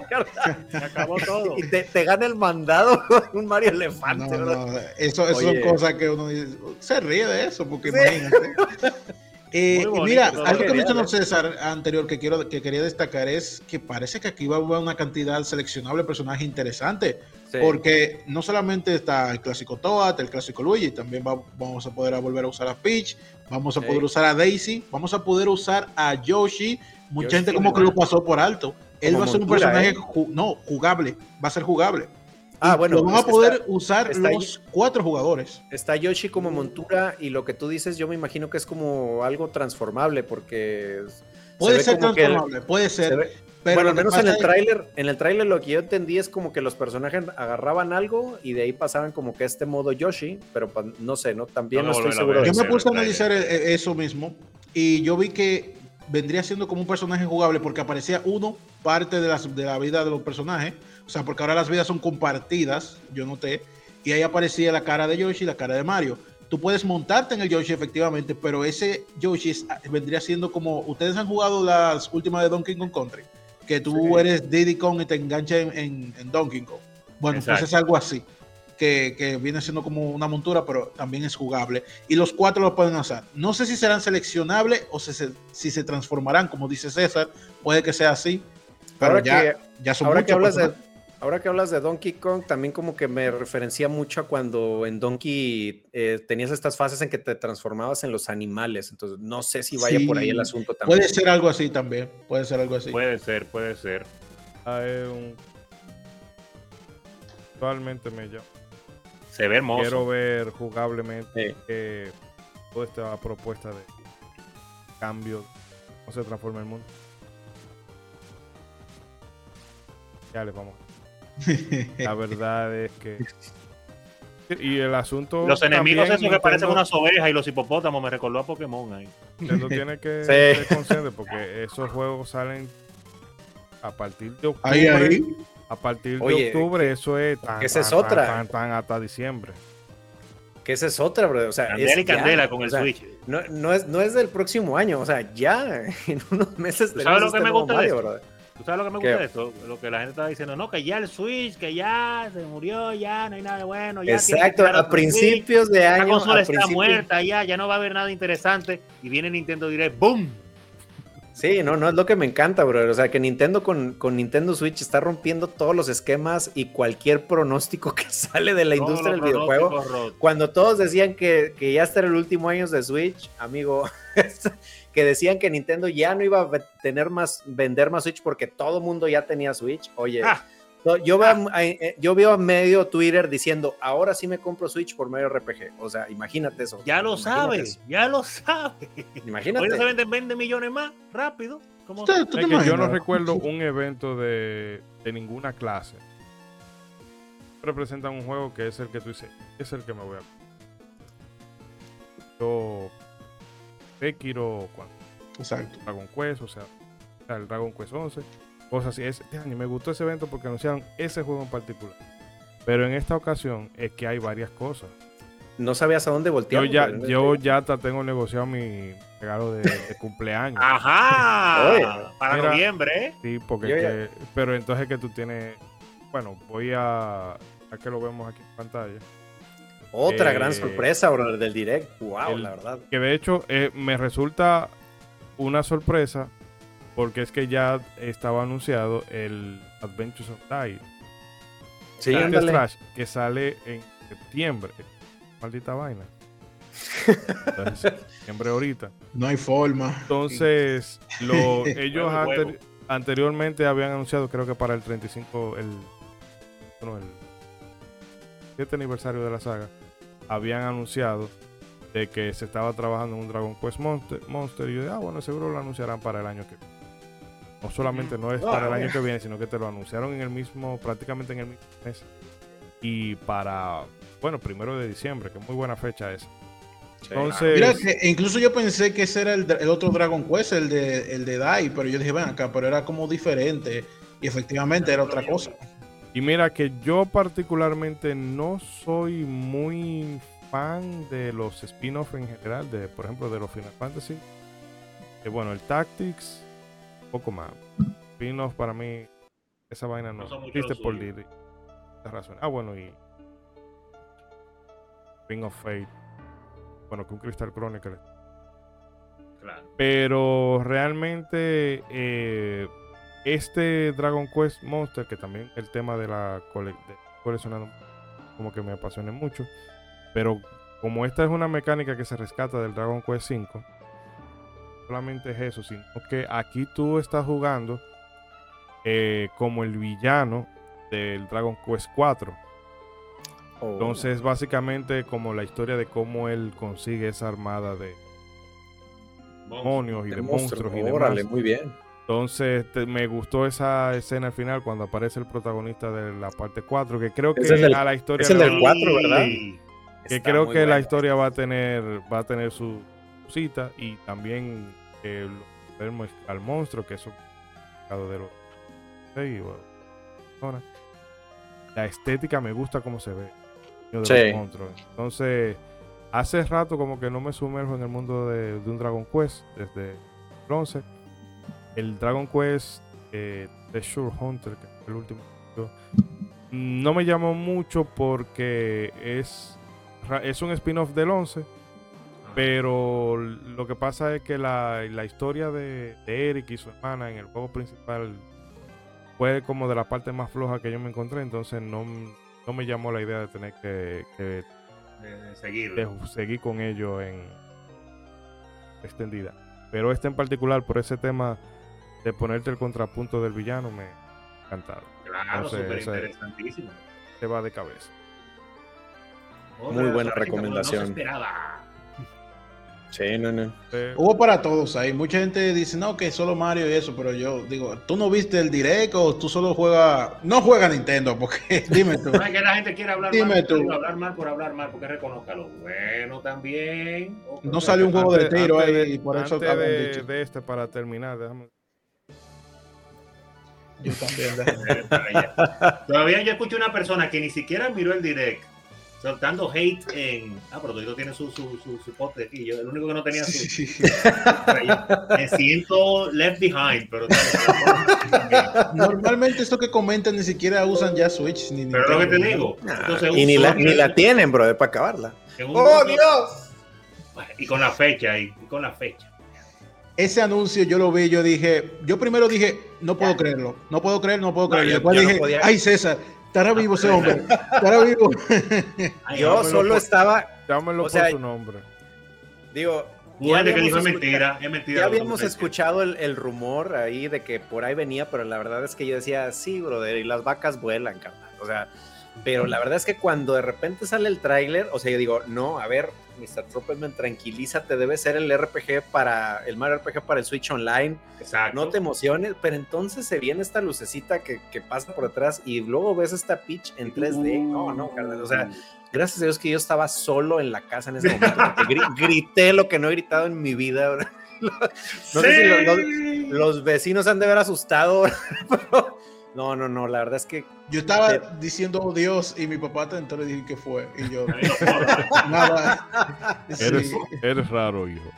se acabó todo. Y te, te gana el mandado un Mario Elefante. No, no, eso, eso son cosas que uno dice, se ríe de eso, porque imagínate. Eh, mira, algo que mencionó César anterior que quiero que quería destacar es que parece que aquí va a haber una cantidad seleccionable de personajes interesantes. Porque no solamente está el clásico Toad, el clásico Luigi, también vamos a poder volver a usar a Peach, vamos a poder usar a Daisy, vamos a poder usar a Yoshi. Mucha gente como que lo pasó por alto. Él va a ser un personaje ¿eh? no jugable, va a ser jugable. Ah, bueno. Lo van a poder usar los cuatro jugadores. Está Yoshi como montura y lo que tú dices, yo me imagino que es como algo transformable porque. Puede ser transformable, puede ser. Bueno, al menos en el tráiler, en el tráiler lo que yo entendí es como que los personajes agarraban algo y de ahí pasaban como que este modo Yoshi, pero no sé, no también no, estoy seguro. Yo me puse a analizar e, e, eso mismo y yo vi que vendría siendo como un personaje jugable porque aparecía uno parte de, de la vida de los personajes, o sea, porque ahora las vidas son compartidas, yo noté, y ahí aparecía la cara de Yoshi y la cara de Mario. Tú puedes montarte en el Yoshi efectivamente, pero ese Yoshi vendría siendo como, ustedes han jugado las últimas de Donkey Kong Country que tú eres Diddy Kong y te enganchas en, Donkey Kong. Bueno, pues es algo así, que, viene siendo como una montura, pero también es jugable. Y los cuatro lo pueden hacer. No sé si serán seleccionables o si se, transformarán, como dice César, puede que sea así. Pero ya, ya son ahora que hablas de, Ahora que hablas de Donkey Kong, también como que me referencia mucho a cuando en Donkey eh, tenías estas fases en que te transformabas en los animales. Entonces, no sé si vaya por ahí el asunto también. Puede ser algo así también. Puede ser algo así. Puede ser, puede ser. Actualmente me llama. Se ve hermoso. Quiero ver jugablemente toda esta propuesta de cambio, cómo se transforma el mundo. Ya les vamos. La verdad es que. Y el asunto. Los enemigos esos que parecen unas ovejas y los hipopótamos me recordó a Pokémon ahí. Nintendo tiene que ser porque esos juegos salen a partir de octubre. A partir de octubre, eso es tan, esa es otra. Tan, hasta diciembre. Que esa es otra, bro. O sea, candela es y candela con el Switch. No, no, es, no es del próximo año, o sea, ya en unos meses. ¿Sabes lo que me gusta de bro? ¿Tú sabes lo que me gusta de esto? Lo que la gente estaba diciendo, no, que ya el Switch, que ya se murió, ya no hay nada bueno. Ya Exacto, a principios de año. La consola está muerta, ya, ya no va a haber nada interesante. Y viene Nintendo Direct, ¡boom! Sí, no, no es lo que me encanta, bro. O sea, que Nintendo con, con, Nintendo Switch está rompiendo todos los esquemas y cualquier pronóstico que sale de la industria del videojuego. Cuando todos decían que, que ya este era el último año de Switch, amigo, que decían que Nintendo ya no iba a tener más, vender más Switch porque todo el mundo ya tenía Switch. Oye, ah. yo, veo, ah. eh, yo veo a medio Twitter diciendo, ahora sí me compro Switch por medio RPG. O sea, imagínate eso. Ya lo sabes, ya lo sabes. Imagínate. Hoy se venden 20 millones más rápido. yo no recuerdo un evento de, de ninguna clase. Representan un juego que es el que tú dices, es el que me voy a. Yo Sekiro, cuando Exacto. Dragon Quest, o sea, el Dragon Quest 11, cosas así. Es, me gustó ese evento porque anunciaron ese juego en particular. Pero en esta ocasión es que hay varias cosas. No sabías a dónde voltear. Yo ya, yo ya tengo negociado mi regalo de, cumpleaños. Ajá. para noviembre. Sí, porque pero entonces que tú tienes, bueno, voy a, a que lo vemos aquí en pantalla. Otra gran eh, sorpresa, bro, del direct. Wow, la verdad. Que de hecho eh, me resulta una sorpresa porque es que ya estaba anunciado el Adventures of Die. Sí, que sale en septiembre. Maldita vaina. septiembre ahorita. No hay forma. Entonces, lo, ellos anteriormente habían anunciado, creo que para el 35, el, bueno, el 7 aniversario de la saga, habían anunciado de que se estaba trabajando en un Dragon Quest Monster, Monster y yo dije, ah, bueno, seguro lo anunciarán para el año que viene. No solamente no es para el año que viene, sino que te lo anunciaron en el mismo, prácticamente en el mismo mes. Y para, bueno, primero de diciembre, que es muy buena fecha esa. Entonces, Mira, que incluso yo pensé que ese era el, otro Dragon Quest, el de, el de Dai, pero yo dije, ven acá, pero era como diferente. Y efectivamente era otra cosa. Y mira que yo particularmente no soy muy fan de los spin-off en general, de por ejemplo de los Final Fantasy. Eh, bueno, el Tactics, poco más. Spin-off para mí, esa vaina no, existe por razón. Ah, bueno, y Ring of Fate. Bueno, que un Crystal Chronicle. Claro. Pero realmente eh, este Dragon Quest Monster, que también el tema de la coleccionando como que me apasiona mucho. Pero como esta es una mecánica que se rescata del Dragon Quest 5, solamente es eso, sino que aquí tú estás jugando eh, como el villano del Dragon Quest 4. Entonces, básicamente como la historia de cómo él consigue esa armada de demonios y de, monstruos, y demás. muy bien. Entonces me gustó esa escena al final cuando aparece el protagonista de la parte 4, que creo que a la historia... Es el del 4, ¿verdad? Que creo que la historia va a tener va a tener su cita y también eh, al monstruo, que es un de los... La estética me gusta cómo se ve. Entonces, hace rato como que no me sumerjo en el mundo de, un Dragon Quest desde el 11. El Dragon Quest eh, The Sure Hunter, que es el último, no me llamó mucho porque es, es un spin-off del 11. Pero lo que pasa es que la, historia de, de, Eric y su hermana en el juego principal fue como de la parte más floja que yo me encontré. Entonces no, no me llamó la idea de tener que, seguir. seguir con ello en extendida. Pero este en particular, por ese tema de ponerte el contrapunto del villano, me ha encantado. Claro, súper interesantísimo. Se va de cabeza. Muy buena recomendación. Sí, no, no. Hubo para todos ahí. Mucha gente dice, no, que solo Mario y eso, pero yo digo, ¿tú no viste el direct o tú solo juegas? No juega Nintendo, porque dime tú. No es que la gente quiere hablar dime mal, tú. hablar mal por hablar mal, porque reconozca lo bueno también. No salió un juego de tiro ahí, y por eso de, de este, para terminar, déjame. Yo también. Todavía yo escuché una persona que ni siquiera miró el direct soltando hate en. Ah, pero todo tiene su, su, su, su post aquí. Yo, el único que no tenía su. me siento left behind, pero. Normalmente esto que comentan ni siquiera usan ya Switch. Ni pero lo que te digo. y ni la, ni la tienen, bro, para acabarla. ¡Oh, Dios! Y con la fecha, y con la fecha. Ese anuncio yo lo vi, yo dije, yo primero dije, no puedo creerlo, no puedo creer, no puedo creerlo. Después dije, ay César, Estará vivo ese hombre. Estará vivo. Yo solo estaba. Llámelo por su nombre. Digo. Ya que dijo mentira, es mentira. Ya habíamos escuchado el, el, rumor ahí de que por ahí venía, pero la verdad es que yo decía, sí, brother, y las vacas vuelan, carnal. O sea, pero la verdad es que cuando de repente sale el tráiler, o sea, yo digo, no, a ver, Mr. Trumpetman, tranquilízate, debe ser el RPG para, el Mario RPG para el Switch Online. Exacto. No te emociones, pero entonces se viene esta lucecita que, que pasa por detrás y luego ves esta pitch en 3D. no, no, carnal, o sea, gracias a Dios que yo estaba solo en la casa en ese momento, grité lo que no he gritado en mi vida. No sé si los, los, vecinos han de haber asustado, pero no, no, no, la verdad es que. Yo estaba diciendo oh, Dios y mi papá entró y dije que fue. Y yo. nada. Eres, eres, raro, hijo.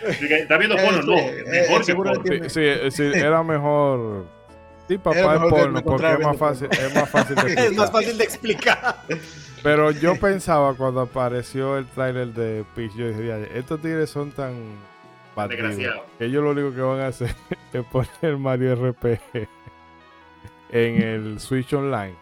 Está viendo porno, no. Mejor que Sí, sí, era mejor. Sí, papá es porno, porque es más fácil, es más fácil de explicar. es más fácil de explicar. Pero yo pensaba cuando apareció el tráiler de Peach, yo dije, estos tigres son tan batidos que ellos lo único que van a hacer es poner Mario RPG en el Switch Online.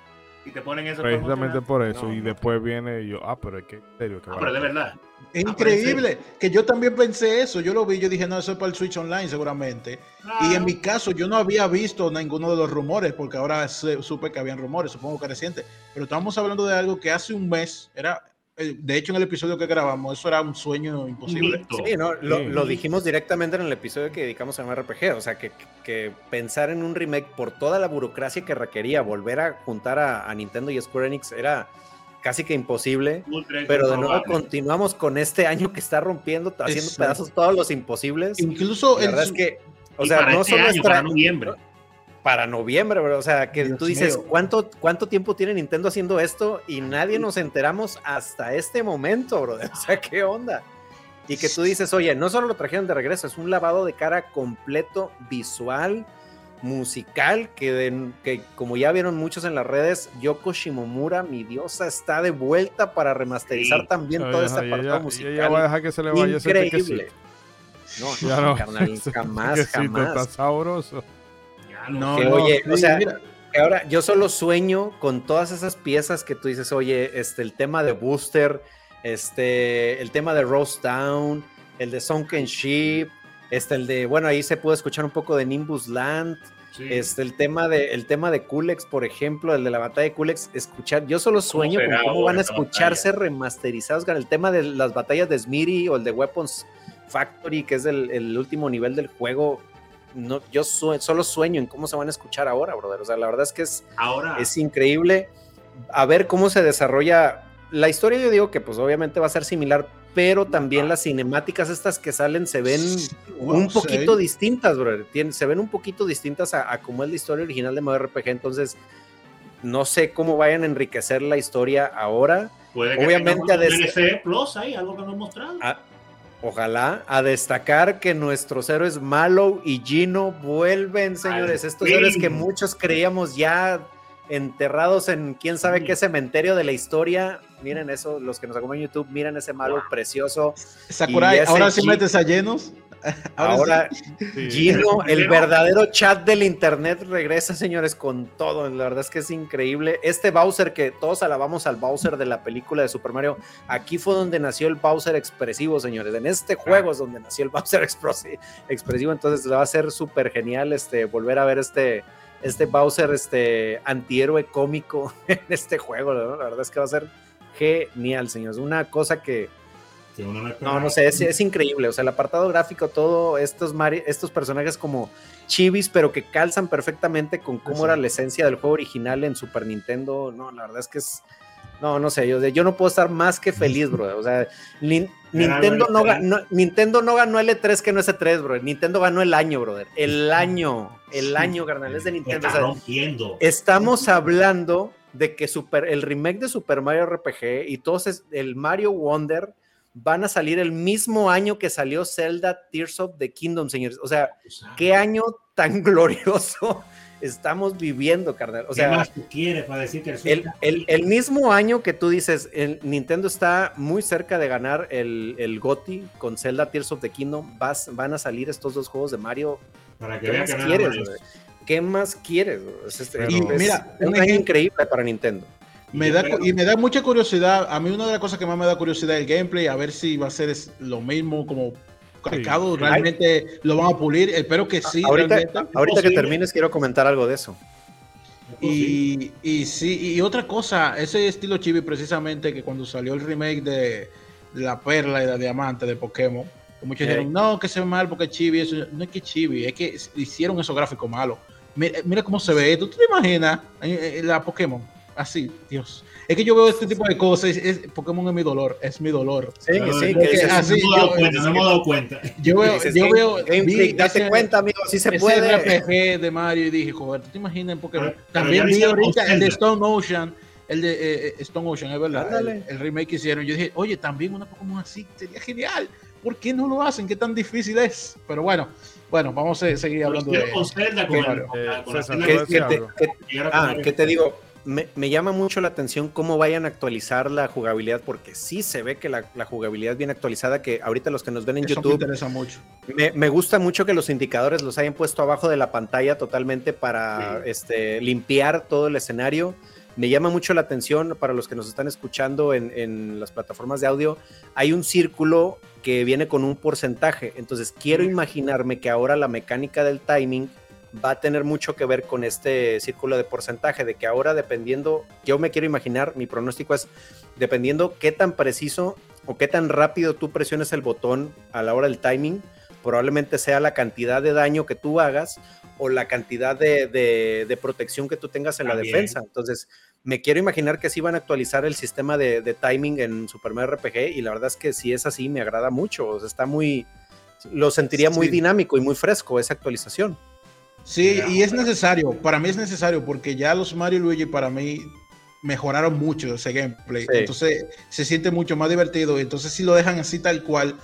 Y te ponen eso. Precisamente por eso. y después viene yo, ah, pero es que serio. Que ah, pero de verdad. Es ah, increíble que yo también pensé eso. Yo lo vi, yo dije, no, eso es para el Switch Online seguramente. Y en mi caso, yo no había visto ninguno de los rumores, porque ahora supe que habían rumores, supongo que reciente. Pero estamos hablando de algo que hace un mes era de hecho, en el episodio que grabamos, eso era un sueño imposible. Sí, no, lo, dijimos directamente en el episodio que dedicamos a un RPG. O sea, que, pensar en un remake por toda la burocracia que requería volver a juntar a, Nintendo y Square Enix era casi que imposible. Pero de nuevo continuamos con este año que está rompiendo, haciendo pedazos todos los imposibles. Incluso la verdad es que, o sea, no este solo para noviembre para noviembre, bro. O sea, que tú dices, ¿cuánto, ¿cuánto tiempo tiene Nintendo haciendo esto? Y nadie nos enteramos hasta este momento, bro. O sea, ¿qué onda? Y que tú dices, oye, no solo lo trajeron de regreso, es un lavado de cara completo, visual, musical, que, que como ya vieron muchos en las redes, Yoko Shimomura, mi diosa, está de vuelta para remasterizar también todo este apartado musical. Ya va a dejar que se le vaya Increíble. No, no, no, carnal, jamás, jamás. Está sabroso. No, oye, o sea, ahora yo solo sueño con todas esas piezas que tú dices, oye, este, el tema de Booster, este, el tema de Rose Town, el de Sunken Ship, este, el de, bueno, ahí se puede escuchar un poco de Nimbus Land, este, el tema de, el tema de Kulex, por ejemplo, el de la batalla de Kulex, escuchar, yo solo sueño con cómo van a escucharse remasterizados con el tema de las batallas de Smitty o el de Weapons Factory, que es el, el último nivel del juego no, yo solo sueño en cómo se van a escuchar ahora, brother. O sea, la verdad es que es, ahora. es increíble a ver cómo se desarrolla. La historia yo digo que pues obviamente va a ser similar, pero también las cinemáticas estas que salen se ven un poquito distintas, brother. se ven un poquito distintas a, a cómo es la historia original de Mario RPG, entonces no sé cómo vayan a enriquecer la historia ahora. Obviamente a DLC Plus ahí, algo que no mostrado. Ojalá a destacar que nuestros héroes Malo y Gino vuelven, señores. Estos héroes que muchos creíamos ya enterrados en quién sabe qué cementerio de la historia. Miren eso, los que nos acompañan en YouTube, miren ese malo precioso. Sakurai, ahora sí metes a llenos. Ahora, Gino, el verdadero chat del internet regresa, señores, con todo. La verdad es que es increíble. Este Bowser que todos alabamos al Bowser de la película de Super Mario, aquí fue donde nació el Bowser expresivo, señores. En este juego es donde nació el Bowser expresivo. Entonces va a ser súper genial este, volver a ver este, este Bowser este, antihéroe cómico en este juego. La verdad es que va a ser genial, señores. Una cosa que no, no sé, es, increíble. O sea, el apartado gráfico, todo estos, estos personajes como chivis, pero que calzan perfectamente con cómo era la esencia del juego original en Super Nintendo. No, la verdad es que es. No, no sé, yo, yo no puedo estar más que feliz, bro. O sea, Nintendo, no, ganó, Nintendo no ganó el E3 que no es E3, bro. Nintendo ganó el año, brother. El año, el año, carnal, es de Nintendo. estamos hablando de que super, el remake de Super Mario RPG y todo el Mario Wonder van a salir el mismo año que salió Zelda Tears of the Kingdom, señores. O sea, qué año tan glorioso estamos viviendo, carnal. O sea, ¿Qué más tú quieres para decir que el, el, el, mismo año que tú dices, el Nintendo está muy cerca de ganar el, el GOTI con Zelda Tears of the Kingdom, vas, van a salir estos dos juegos de Mario. Para que ¿Qué más quieres? ¿Qué más quieres? Es, mira, un año increíble para Nintendo. Me da, y me da mucha curiosidad. A mí una de las cosas que más me da curiosidad es el gameplay, a ver si va a ser lo mismo como calcado, realmente lo van a pulir. Espero que sí. Ahorita, ahorita que termines quiero comentar algo de eso. Y, y, sí, y otra cosa, ese estilo chibi precisamente que cuando salió el remake de, la perla y la diamante de Pokémon, muchos dijeron, no, que se ve mal porque es chibi, eso no es que chibi, es que hicieron esos gráficos malos. Mira, cómo se ve, ¿tú te imaginas la Pokémon? Así, Dios. Es que yo veo este tipo de cosas, es, Pokémon es mi dolor, es mi dolor. Sí, sí, que así, no, yo, cuenta, no me he dado cuenta. Yo veo, yo veo, vi, date cuenta, amigo, si se puede. RPG de Mario y dije, joder, ¿tú te imaginas en Pokémon? También vi ahorita el de Stone Ocean, el de eh, eh, Stone Ocean, es verdad, el, remake que hicieron. Yo dije, oye, también una Pokémon así sería genial. ¿Por qué no lo hacen? ¿Qué tan difícil es? Pero bueno, bueno, vamos a seguir hablando de, Ah, ¿qué te digo? Me, llama mucho la atención cómo vayan a actualizar la jugabilidad, porque sí se ve que la, jugabilidad bien actualizada, que ahorita los que nos ven en YouTube... Me interesa mucho. Me, gusta mucho que los indicadores los hayan puesto abajo de la pantalla totalmente para este, limpiar todo el escenario. Me llama mucho la atención para los que nos están escuchando en, en las plataformas de audio. Hay un círculo que viene con un porcentaje. Entonces quiero imaginarme que ahora la mecánica del timing va a tener mucho que ver con este círculo de porcentaje, de que ahora dependiendo, yo me quiero imaginar, mi pronóstico es, dependiendo qué tan preciso o qué tan rápido tú presiones el botón a la hora del timing, probablemente sea la cantidad de daño que tú hagas o la cantidad de, protección que tú tengas en la defensa. Entonces, me quiero imaginar que sí van a actualizar el sistema de, timing en Super Mario RPG y la verdad es que si es así, me agrada mucho. O sea, está muy, lo sentiría muy dinámico y muy fresco esa actualización. Sí, y es necesario, para mí es necesario porque ya los Mario y Luigi para mí mejoraron mucho ese gameplay, entonces se siente mucho más divertido, entonces si lo dejan así tal cual,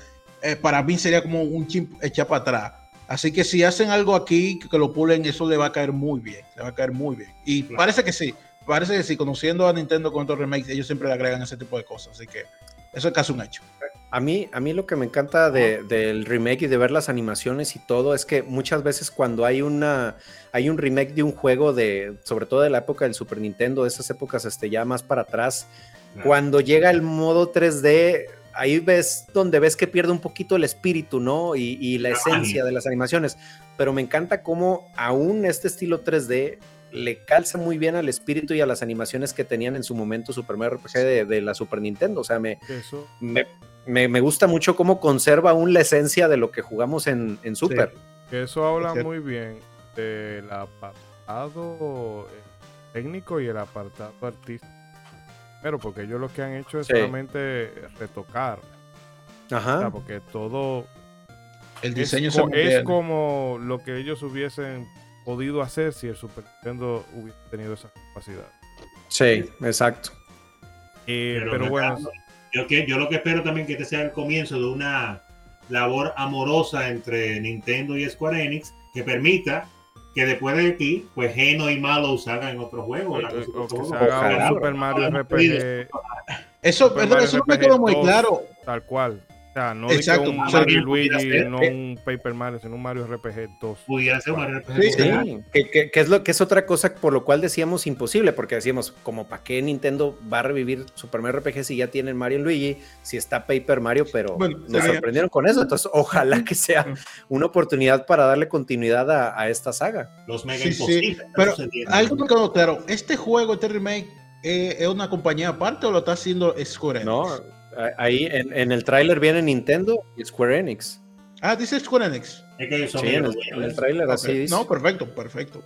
eh, para mí sería como un chip echar para atrás. Así que si hacen algo aquí que lo pulen, eso le va a caer muy bien, le va a caer muy bien. Y parece que sí, parece que sí, conociendo a Nintendo con estos remakes, ellos siempre le agregan ese tipo de cosas, así que eso es casi un hecho. A mí, a mí lo que me encanta del remake y de ver las animaciones y todo es que muchas veces cuando hay una hay un remake de un juego de sobre todo de la época del Super Nintendo, de esas épocas este, ya más para atrás, cuando llega el modo 3D, ahí ves donde ves que pierde un poquito el espíritu, ¿no? Y, la esencia de las animaciones. Pero me encanta cómo aún este estilo 3D le calza muy bien al espíritu y a las animaciones que tenían en su momento Super Mario RPG de, la Super Nintendo. O sea, me, me, me, gusta mucho cómo conserva aún la esencia de lo que jugamos en, Super. Que eso habla muy bien del apartado eh, técnico y el apartado artístico. Pero porque ellos lo que han hecho es solamente retocar. Ajá. porque todo. El diseño es, es como lo que ellos hubiesen podido hacer si el Super Nintendo hubiese tenido esa capacidad. Sí, exacto. Eh, pero, bueno. Yo, que, yo lo que espero también que este sea el comienzo de una labor amorosa entre Nintendo y Square Enix que permita que después de aquí, pues Geno y Malo salgan en otros juegos. Super Mario RPG. Eso, perdón, eso no me quedó muy claro. Tal cual sea, no Exacto. un Mario Luigi, no un Paper Mario, sino un Mario RPG 2. Pudiera ser Mario RPG sí, sí. Que, que, es lo que es otra cosa por lo cual decíamos imposible, porque decíamos, como para qué Nintendo va a revivir Super Mario RPG si ya tienen Mario Luigi, si está Paper Mario, pero nos sorprendieron con eso. Entonces, ojalá que sea una oportunidad para darle continuidad a, esta saga. Los mega imposibles. Pero algo me quedó claro, ¿este juego, este remake, eh, es una compañía aparte o lo está haciendo Square Enix? No Ahí en, el tráiler viene Nintendo y Square Enix. Ah, dice Square Enix. sí, en el, tráiler así dice. No, perfecto, perfecto.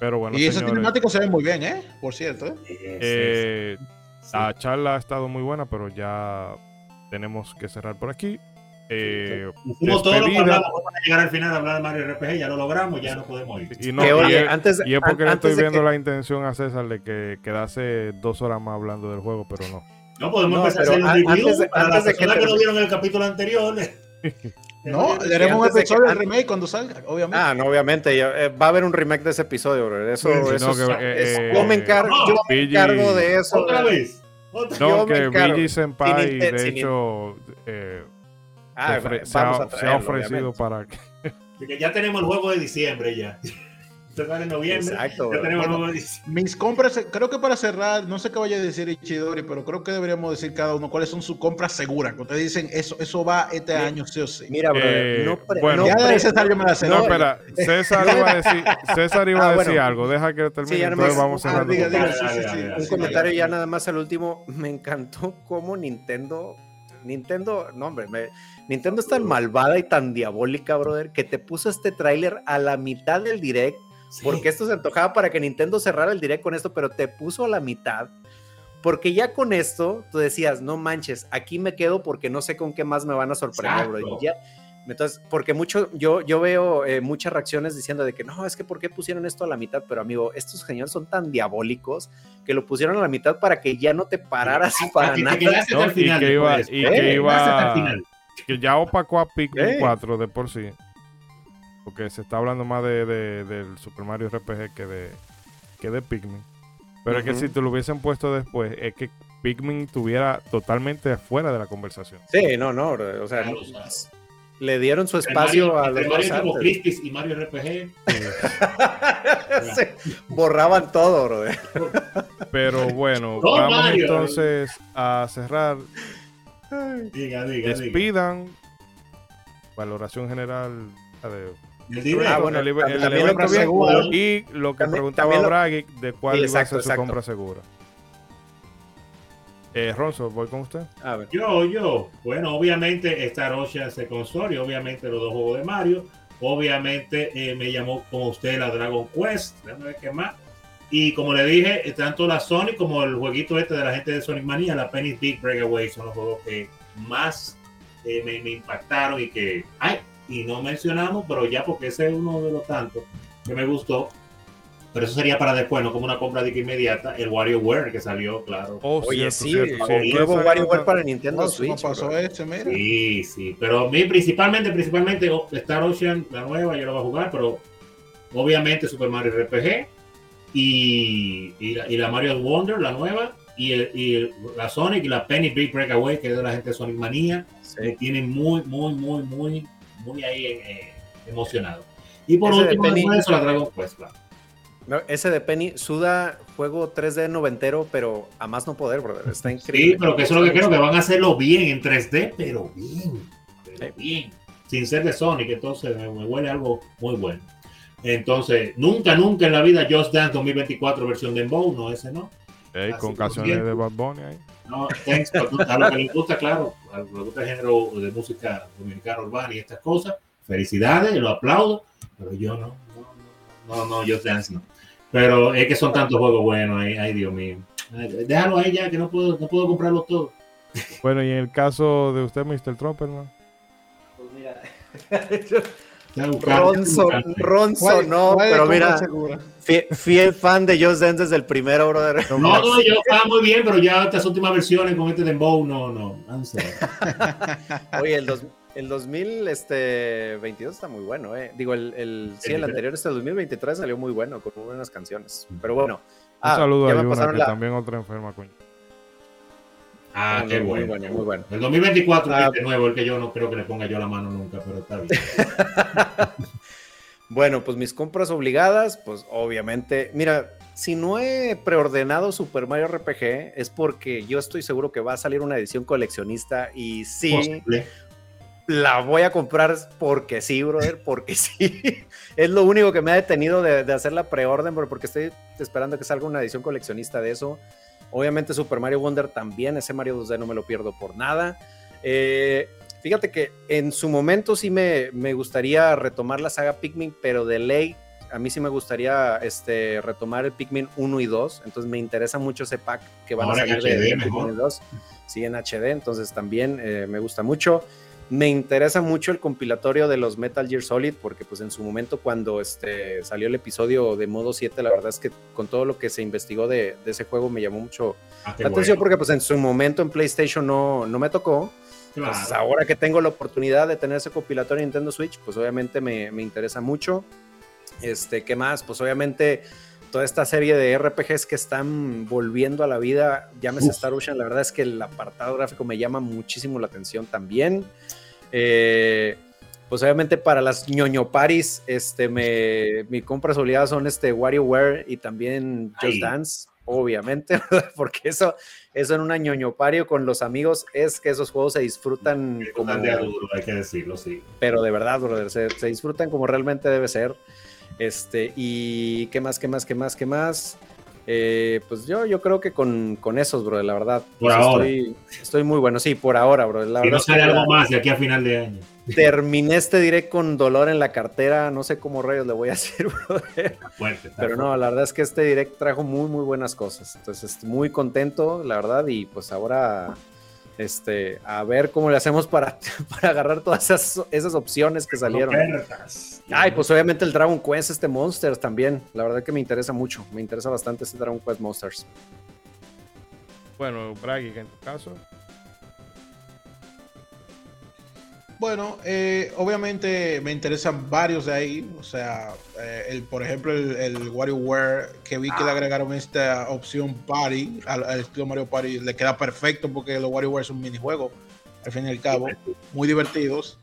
Pero bueno, y esa cinemática se ve muy bien, ¿eh? Por cierto. ¿eh? eh la charla ha estado muy buena, pero ya tenemos que cerrar por aquí. Eh, todo lo que hablamos para llegar al final a hablar de Mario RPG, ya lo logramos, ya no podemos ir. Y, no, y, antes, y es porque le estoy viendo la intención a César de que quedase dos horas más hablando del juego, pero no. No podemos empezar a hacer un review antes de, para las personas que, que no vieron el capítulo anterior. No, le haremos un episodio de, remake cuando salga, obviamente. Ah, no, obviamente. Eh, va a haber un remake de ese episodio, bro. Eso, eso no, que, es, eh, yo me encargo, no, yo me encargo de eso. Otra vez. Otra no, que Vigi Senpai, de hecho, eh, ah, se, ha, se, ha, ofrecido obviamente. para que... que ya tenemos el juego de diciembre ya en noviembre. Exacto. mis compras, creo que para cerrar, no sé qué vaya a decir Ichidori, pero creo que deberíamos decir cada uno cuáles son sus compras seguras. Que ustedes dicen, eso, eso va este año, sí o sí. Mira, bro, eh, no, bueno, ya de César yo me la sé. No, espera, César iba a decir, César iba a ah, decir algo, deja que termine, sí, entonces vamos a ah, Un comentario ya nada más al último, me encantó cómo Nintendo Nintendo, no hombre, Nintendo es tan malvada y tan diabólica, brother, que te puso este tráiler a la mitad del direct porque esto se antojaba para que Nintendo cerrara el direct con esto, pero te puso a la mitad. Porque ya con esto tú decías, no manches, aquí me quedo porque no sé con qué más me van a sorprender, bro. ya, entonces, porque mucho, yo, yo veo eh, muchas reacciones diciendo de que no, es que ¿por qué pusieron esto a la mitad? Pero amigo, estos señores son tan diabólicos que lo pusieron a la mitad para que ya no te pararas para nada. y que iba, y que iba, que ya opacó a Pikmin 4 de por sí. Porque se está hablando más de, del Super Mario RPG que de, que de Pikmin. Pero es que si te lo hubiesen puesto después, es que Pikmin estuviera totalmente fuera de la conversación. Sí, no, no. O sea, le dieron su espacio a los Mario como y Mario RPG. borraban todo, bro. Pero bueno, vamos entonces a cerrar. Diga, diga, Despidan. Valoración general de Ah, bueno, el, también lo seguro. Y lo que preguntaba Bragi de cuál iba a ser su compra segura. Eh, Ronzo, voy con usted. Yo, yo. Bueno, obviamente Star Ocean se y obviamente los dos juegos de Mario. Obviamente eh, me llamó como usted la Dragon Quest. Déjame ver qué más. Y como le dije, tanto la Sonic como el jueguito este de la gente de Sonic Mania, la Penny Big Breakaway, son los juegos que más eh, me, me, impactaron y que, ay, y no mencionamos, pero ya porque ese es uno de los tantos que me gustó. Pero eso sería para después, no como una compra de inmediata. El WarioWare que salió, claro. Oh, Oye, sí, el nuevo WarioWare para Nintendo Switch. pasó este, mira? Sí, sí. Pero a mí principalmente, principalmente Star Ocean, la nueva, yo la voy a jugar, pero obviamente Super Mario RPG y, y, la, Mario Wonder, la nueva, y, y, la Sonic y la Penny Big Breakaway, que es de la gente de Sonic Manía, que tienen muy, muy, muy, muy muy ahí eh, emocionado. Y por último, eso, la Dragon Quest, ese de Penny suda juego 3D noventero, pero a más no poder, brother. Está increíble. Sí, pero que eso es lo que creo, que van a hacerlo bien en 3D, pero bien. bien. Sin ser de Sonic, entonces me, huele algo muy bueno. Entonces, nunca, nunca en la vida Just Dance 2024 versión de Bow, no, ese no. con canciones de Bad Bunny ahí. No, a lo que les gusta, claro, a lo que les gusta el género de música dominicana urbana y estas cosas, felicidades, lo aplaudo, pero yo no, no, no, no, Just Dance no. Pero es que son tantos juegos buenos, ay, ay Dios mío. déjalo ahí ya, que no puedo, no puedo comprarlo todo. Bueno, y en el caso de usted, Mr. Trump, hermano. Pues mira. Ronson, Ronson, no, pero mira, fiel fan de Just Dance desde el primero, brother. No, no, yo estaba muy bien, pero ya estas últimas versiones con este Dembow, no, no. Oye, el, dos, el 2022 este, está muy bueno, eh. Digo, el, el, sí, el anterior, este 2023 salió muy bueno, con muy buenas canciones. Pero bueno. Un ah, saludo a Yuna, que también otra enferma, coño. Ah, qué bueno. Muy bueno, muy bueno. El 2024 ah, es de nuevo, el que yo no creo que le ponga yo la mano nunca, pero está bien. bueno, pues mis compras obligadas, pues obviamente, mira, si no he preordenado Super Mario RPG es porque yo estoy seguro que va a salir una edición coleccionista y sí, la voy a comprar porque sí, brother, porque sí. es lo único que me ha detenido de, de hacer la preorden, porque estoy esperando que salga una edición coleccionista de eso. Obviamente Super Mario Wonder también, ese Mario 2D no me lo pierdo por nada. Eh, fíjate que en su momento sí me, me, gustaría retomar la saga Pikmin, pero de ley a mí sí me gustaría este, retomar el Pikmin 1 y 2, entonces me interesa mucho ese pack que van a salir de, Pikmin 2. Sí, en HD, entonces también eh, me gusta mucho. Me interesa mucho el compilatorio de los Metal Gear Solid, porque pues en su momento cuando este, salió el episodio de modo 7, la verdad es que con todo lo que se investigó de, ese juego me llamó mucho ah, la atención, porque pues en su momento en PlayStation no, no me tocó. Ahora que tengo la oportunidad de tener ese compilatorio en Nintendo Switch, pues obviamente me, me interesa mucho. Este, ¿qué más? Pues obviamente toda esta serie de RPGs que están volviendo a la vida, llámese Star Ocean, la verdad es que el apartado gráfico me llama muchísimo la atención también. Eh, pues obviamente para las ñoño paris, este, me, mis compras obligadas son este WarioWare y también Just Dance, obviamente, porque eso, eso en una ñoño pario con los amigos es que esos juegos se disfrutan como... De aduro, hay que decirlo, sí. Pero de verdad, brother, se, se disfrutan como realmente debe ser. Este, y qué más, qué más, qué más, qué más. Eh, pues yo, yo creo que con, con esos, bro, la verdad. Por pues ahora. Estoy, muy bueno, sí, por ahora, bro. La y no sale algo más de aquí a final de año. Terminé este direct con dolor en la cartera, no sé cómo rayos le voy a hacer, bro. Fuerte, Pero no, la verdad es que este direct trajo muy, muy buenas cosas. Entonces, muy contento, la verdad, y pues ahora este, a ver cómo le hacemos para, para agarrar todas esas, esas opciones que salieron. Ay, pues obviamente el Dragon Quest, este Monsters también. La verdad que me interesa mucho. Me interesa bastante este Dragon Quest Monsters. Bueno, Bragi, en tu caso. Bueno, eh, obviamente me interesan varios de ahí. O sea, eh, el, por ejemplo, el, el, WarioWare, que vi que le agregaron esta opción Party al, estilo Mario Party, le queda perfecto porque los WarioWare son minijuegos, al fin y al cabo, muy divertidos.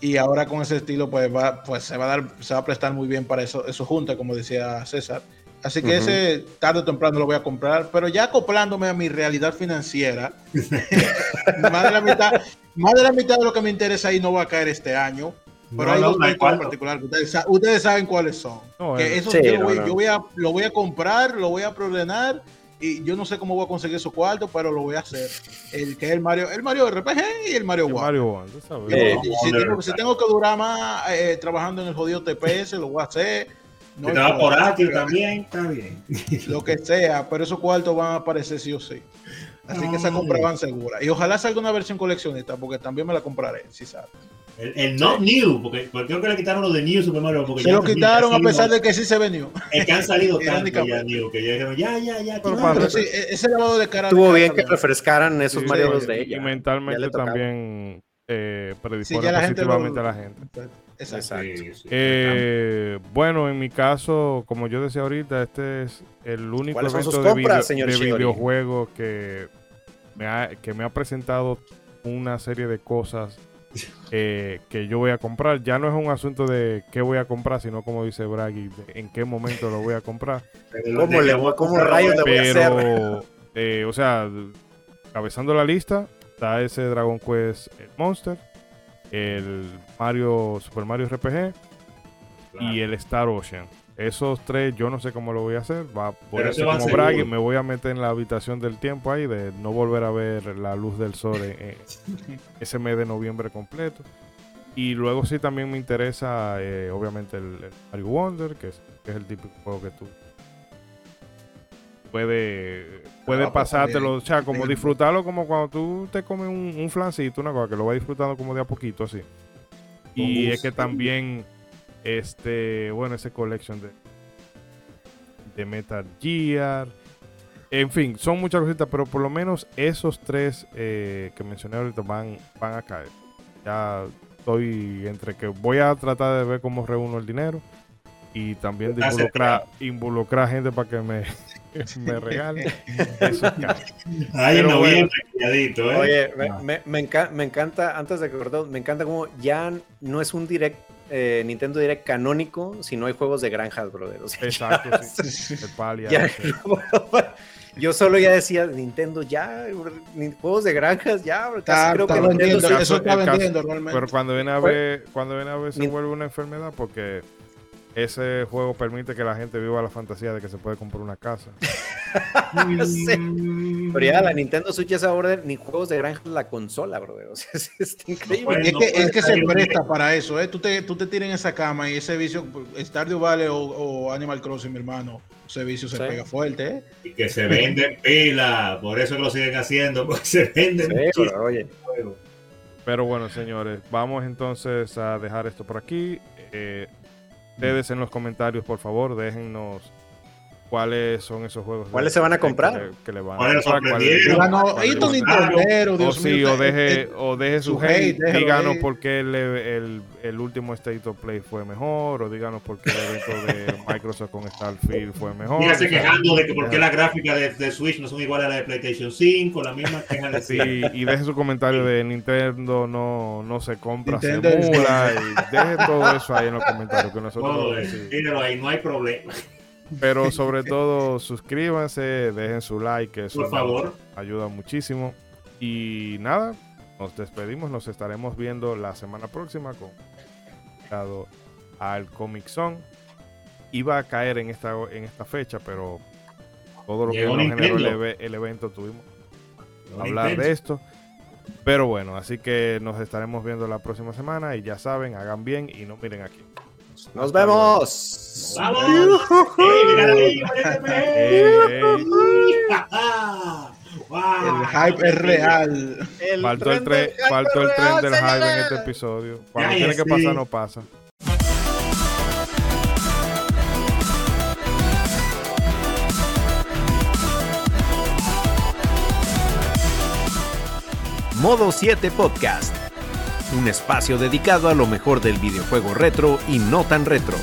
Y ahora con ese estilo, pues, va, pues se va a dar, se va a prestar muy bien para eso, eso junta, como decía César. Así que ese tarde o temprano lo voy a comprar, pero ya acoplándome a mi realidad financiera, más, de la mitad, más de la mitad de lo que me interesa ahí no va a caer este año. Pero hay dos en particular, ustedes, saben cuáles son. que eso yo, voy, a, lo voy a comprar, lo voy a preordenar y yo no sé cómo voy a conseguir esos cuartos, pero lo voy a hacer. El que es el Mario, el Mario RPG y el Mario Mario si, tengo, que durar más eh, trabajando en el jodido TPS, lo voy a hacer no te va por aquí también, está bien. Lo que sea, pero esos cuartos van a aparecer sí o sí. Así que esa compra van segura. Y ojalá salga una versión coleccionista, porque también me la compraré, si sabe. El, not new, porque, creo que le quitaron lo de New Super Mario. Porque se lo quitaron a pesar de que sí se vendió. Es que han salido tanto ya New, que ya dijeron, ya, ya, ya. Pero, sí, e-, ese lavado de cara. Estuvo bien que refrescaran esos Mario 2 de ella. Y mentalmente también eh, predispone positivamente a la gente. Exacto. Eh, bueno, en mi caso, como yo decía ahorita, este es el único evento de, videojuegos que me, ha, que me ha presentado una serie de cosas eh, que yo voy a comprar. Ya no es un asunto de qué voy a comprar, sino como dice Braggy, en qué momento lo voy a comprar. ¿Cómo, le voy, cómo rayos le voy a hacer? Eh, o sea, cabezando la lista, está ese Dragon Quest Monster el Mario Super Mario RPG y el Star Ocean. Esos tres yo no sé cómo lo voy a hacer. Va por eso como Bragg me voy a meter en la habitación del tiempo ahí de no volver a ver la luz del sol en, ese mes de noviembre completo. Y luego sí también me interesa, eh, obviamente, el, el, Mario Wonder, que es, que es, el típico juego que tú puede, puede ah, pasártelo, o sea, como disfrutarlo como cuando tú te comes un, un, flancito, una cosa que lo vas disfrutando como de a poquito, así. Y es que también, este, bueno, ese collection de, de Metal Gear. En fin, son muchas cositas, pero por lo menos esos tres eh, que mencioné ahorita van, van a caer. Ya estoy entre que voy a tratar de ver cómo reúno el dinero y también de involucrar, involucrar gente para que me, me regale. Eso Ahí no ¿eh? Oye, me, me, encanta, antes de que me encanta como ya no es un direct eh, Nintendo Direct canónico si no hay juegos de granjas, brother. Exacto, sí. yo solo ya decía Nintendo ya, juegos de granjas ya, casi creo que Nintendo eso está vendiendo realmente. Pero cuando viene a ver, cuando viene a ver se vuelve una enfermedad porque ese juego permite que la gente viva la fantasía de que se puede comprar una casa. Pero ya la Nintendo Switch es ahora ni juegos de granja la consola, bro. O sea, es, increíble. es, que, es que, se presta para eso, ¿eh? Tú te, tú te tiras en esa cama y ese vicio, Stardew Valley o, o Animal Crossing, mi hermano, ese vicio se pega fuerte, ¿eh? Y que se venden pila, por eso lo siguen haciendo, porque se venden sí, pero, oye. Pero bueno, señores, vamos entonces a dejar esto por aquí. Eh, ustedes en los comentarios, por favor, déjennos cuáles son esos juegos. ¿Cuáles se van a comprar? Que, le, van a comprar. O sí, o deje, o deje su, hate. díganos por qué el, el, el, último State of Play fue mejor, o díganos por qué el evento de Microsoft con Starfield fue mejor. Dígase quejando de que por qué las gráficas de, de, Switch no son iguales a las de PlayStation 5, la misma queja de Sí, y deje su comentario de Nintendo no, no se compra, se mula, y deje todo eso ahí en los comentarios que nosotros... No, ahí, no hay problema. Pero sobre todo, suscríbanse, dejen su like, eso Por favor. ayuda muchísimo. Y nada, nos despedimos, nos estaremos viendo la semana próxima con al Comic Zone. Iba a caer en esta, en esta fecha, pero todo lo que nos generó el, evento tuvimos que hablar de esto. Pero bueno, así que nos estaremos viendo la próxima semana y ya saben, hagan bien y no miren aquí. Nos vemos. ¡Vamos! El hype es real. faltó el, tren, faltó el tren del hype en este episodio. Cuando tiene que pasar, no pasa. Modo 7 Podcast un espacio dedicado a lo mejor del videojuego retro y no tan retro.